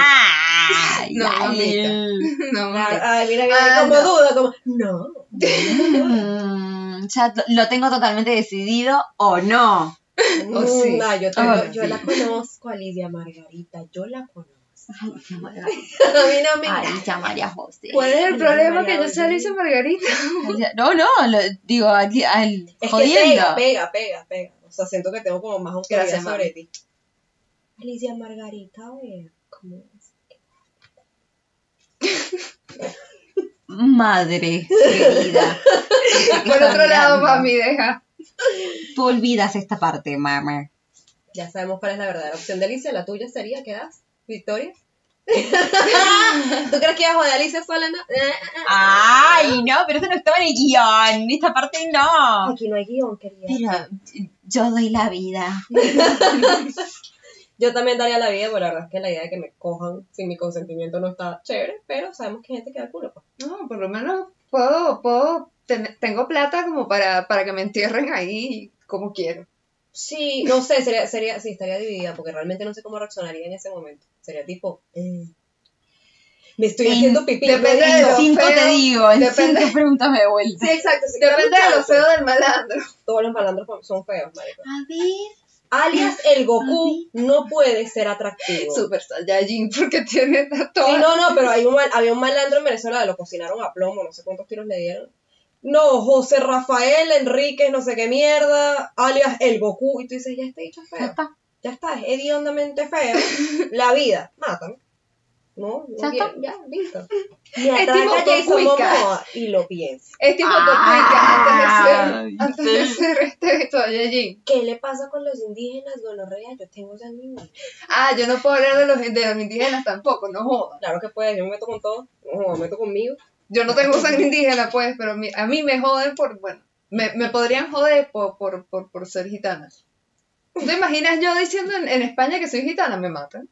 Speaker 2: Ay,
Speaker 3: No,
Speaker 2: ay,
Speaker 3: No,
Speaker 4: Ay, ay, mira, mira,
Speaker 3: Ah,
Speaker 4: como
Speaker 3: no.
Speaker 4: duda, como, no. (laughs)
Speaker 2: Mm, ya lo tengo totalmente decidido o no.
Speaker 3: Oh, sí.
Speaker 4: No, yo, te-
Speaker 2: Oh,
Speaker 4: yo
Speaker 2: sí.
Speaker 4: la conozco, Alicia Margarita, yo la conozco.
Speaker 2: Ay, mala. (laughs)
Speaker 4: A mí no me
Speaker 2: Alicia María José.
Speaker 3: ¿Cuál es el
Speaker 4: María
Speaker 3: problema que yo sea Alicia Margarita? (laughs)
Speaker 2: Alicia- No, no, lo, digo, al, al-
Speaker 4: Es que
Speaker 2: jodiendo.
Speaker 4: pega, pega, pega, pega. O sea, siento que tengo como más autoridad
Speaker 3: Gracias,
Speaker 4: sobre ti. Alicia Margarita, a ¿cómo es? (laughs)
Speaker 2: Madre querida.
Speaker 3: Por otro lado, mami, deja.
Speaker 2: Tú olvidas esta parte, mamá.
Speaker 4: Ya sabemos cuál es la verdadera opción de Alicia. La tuya sería, ¿qué das? ¿Victoria? (laughs) ¿Tú crees que iba a joder a Alicia sola? No?
Speaker 2: Ay, no, pero eso no estaba en el guion. Esta parte no.
Speaker 4: Aquí no hay guion, querida.
Speaker 2: Pero yo doy la vida. (laughs)
Speaker 4: Yo también daría la vida, pero la verdad es que la idea de que me cojan sin mi consentimiento no está chévere, pero sabemos que hay gente que da culo. pues.
Speaker 3: No, por lo menos puedo, puedo, ten- tengo plata como para, para que me entierren ahí como quiero.
Speaker 4: Sí, no sé, sería, sería, sí, estaría dividida, porque realmente no sé cómo reaccionaría en ese momento. Sería tipo, eh, me estoy
Speaker 2: En-
Speaker 4: haciendo pipí.
Speaker 3: depende de
Speaker 2: En
Speaker 3: lo
Speaker 2: cinco
Speaker 3: feo,
Speaker 2: te digo, en
Speaker 3: depende-
Speaker 2: cinco pregúntame de vuelta.
Speaker 4: Sí, exacto. sí,
Speaker 3: Depende de lo feo del malandro.
Speaker 4: Todos los malandros son feos, marico.
Speaker 2: A ver.
Speaker 4: Alias el Goku no puede ser atractivo.
Speaker 3: Super Saiyajin porque tiene todo.
Speaker 4: Sí, no, no, pero hay un mal- había un malandro en Venezuela, lo cocinaron a plomo, no sé cuántos tiros le dieron. No, José Rafael Enríquez, no sé qué mierda, alias el Goku. Y tú dices, ya este dicho es
Speaker 2: Ya
Speaker 4: feo.
Speaker 2: está.
Speaker 4: Ya está, es hediondamente feo. (laughs) La vida, mátame. No, no
Speaker 2: Ya está.
Speaker 4: ya, listo. (laughs) Me atraca Jason. Momoa y lo pienso.
Speaker 3: Es tipo
Speaker 2: Ah,
Speaker 3: Tocuica antes de ser, antes de ser este Saiyajin.
Speaker 4: ¿Qué le pasa con los indígenas, gonorrea? Yo tengo sangre indígena.
Speaker 3: Ah, yo no puedo hablar de los, de los indígenas tampoco, no joda.
Speaker 4: Claro que puede, yo me meto con todo. No, me meto conmigo.
Speaker 3: Yo no tengo sangre indígena, pues, pero mi- a mí me joden por, bueno, me, me podrían joder por, por, por, por ser gitana. ¿Tú te imaginas yo diciendo en, en España que soy gitana? Me matan.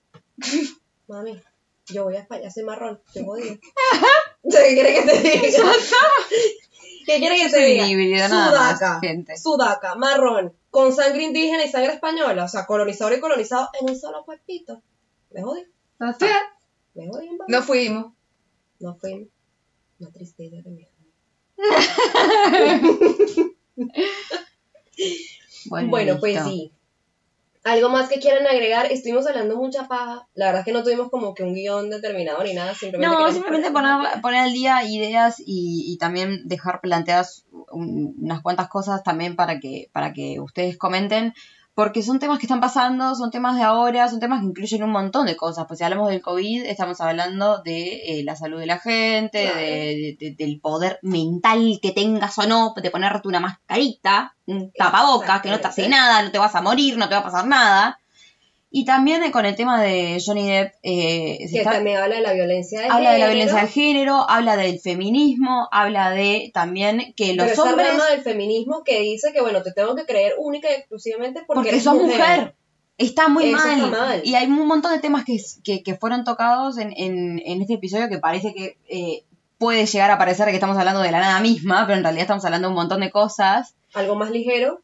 Speaker 4: Mami, yo voy a España, soy marrón, estoy jodida. ¿Qué quieres que te diga? ¿Qué quieres que te diga?
Speaker 2: Sensibilidad nada más,
Speaker 4: Sudaca,
Speaker 2: gente.
Speaker 4: sudaca, marrón, con sangre indígena y sangre española, o sea, colonizador y colonizado en un solo cuerpito. Me jodí,
Speaker 2: está.
Speaker 4: me jodí en
Speaker 3: No fuimos.
Speaker 4: No fue una tristeza de mierda. (laughs) Bueno, pues
Speaker 2: listo.
Speaker 4: sí. Algo más que quieran agregar, estuvimos hablando mucha paja. La verdad es que no tuvimos como que un guion determinado ni nada, simplemente.
Speaker 2: No, simplemente poner, poner al día ideas y, y también dejar planteadas un- unas cuantas cosas también para que, para que ustedes comenten, porque son temas que están pasando, son temas de ahora, son temas que incluyen un montón de cosas. Pues si hablamos del COVID, estamos hablando de eh, la salud de la gente,
Speaker 4: Claro.
Speaker 2: de- de- del poder mental que tengas o no, de ponerte una mascarita, un tapabocas, que no te hace nada, no te vas a morir, no te va a pasar nada. Y también eh, con el tema de Johnny Depp, eh,
Speaker 4: Que
Speaker 2: está-
Speaker 4: también habla de la violencia de
Speaker 2: habla de la violencia de género, habla del feminismo, habla de también que
Speaker 4: Pero
Speaker 2: los
Speaker 4: esa
Speaker 2: hombres,
Speaker 4: rama del feminismo que dice que, bueno, te tengo que creer única y exclusivamente porque,
Speaker 2: porque
Speaker 4: eres
Speaker 2: sos mujer, está muy
Speaker 4: Eso
Speaker 2: mal.
Speaker 4: está mal.
Speaker 2: Y hay un montón de temas que, que, que fueron tocados en, en, en este episodio que parece que eh, puede llegar a parecer que estamos hablando de la nada misma, pero en realidad estamos hablando de un montón de cosas.
Speaker 4: Algo más ligero.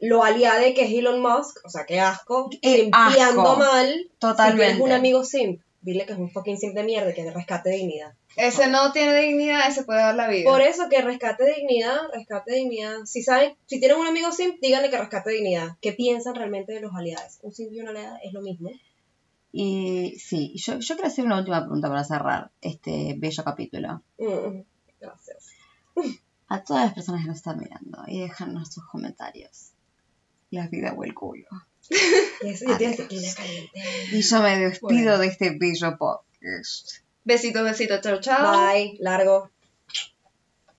Speaker 4: Lo aliade que es Elon Musk, o sea, qué asco.
Speaker 2: Eh,
Speaker 4: Simpiando
Speaker 2: asco.
Speaker 4: mal. Si
Speaker 2: Totalmente.
Speaker 4: tienes un amigo simp, dile que es un fucking simp de mierda que rescate dignidad.
Speaker 3: Ese no tiene dignidad, ese puede dar la vida.
Speaker 4: Por eso que rescate dignidad, rescate dignidad. Si saben, si tienen un amigo simp, díganle que rescate dignidad. ¿Qué piensan realmente de los aliados? Un simp y una aliada es lo mismo.
Speaker 2: Y sí, yo, yo quiero hacer una última pregunta para cerrar este bello capítulo.
Speaker 4: Mm, gracias.
Speaker 2: A todas las personas que nos están mirando y dejarnos sus comentarios. La vida o el culo. (laughs)
Speaker 4: Y eso ya tienes tequila caliente.
Speaker 2: Y yo me despido
Speaker 3: Bueno.
Speaker 2: de este bello podcast.
Speaker 3: Besitos, besitos, chao, chao.
Speaker 4: Bye, largo.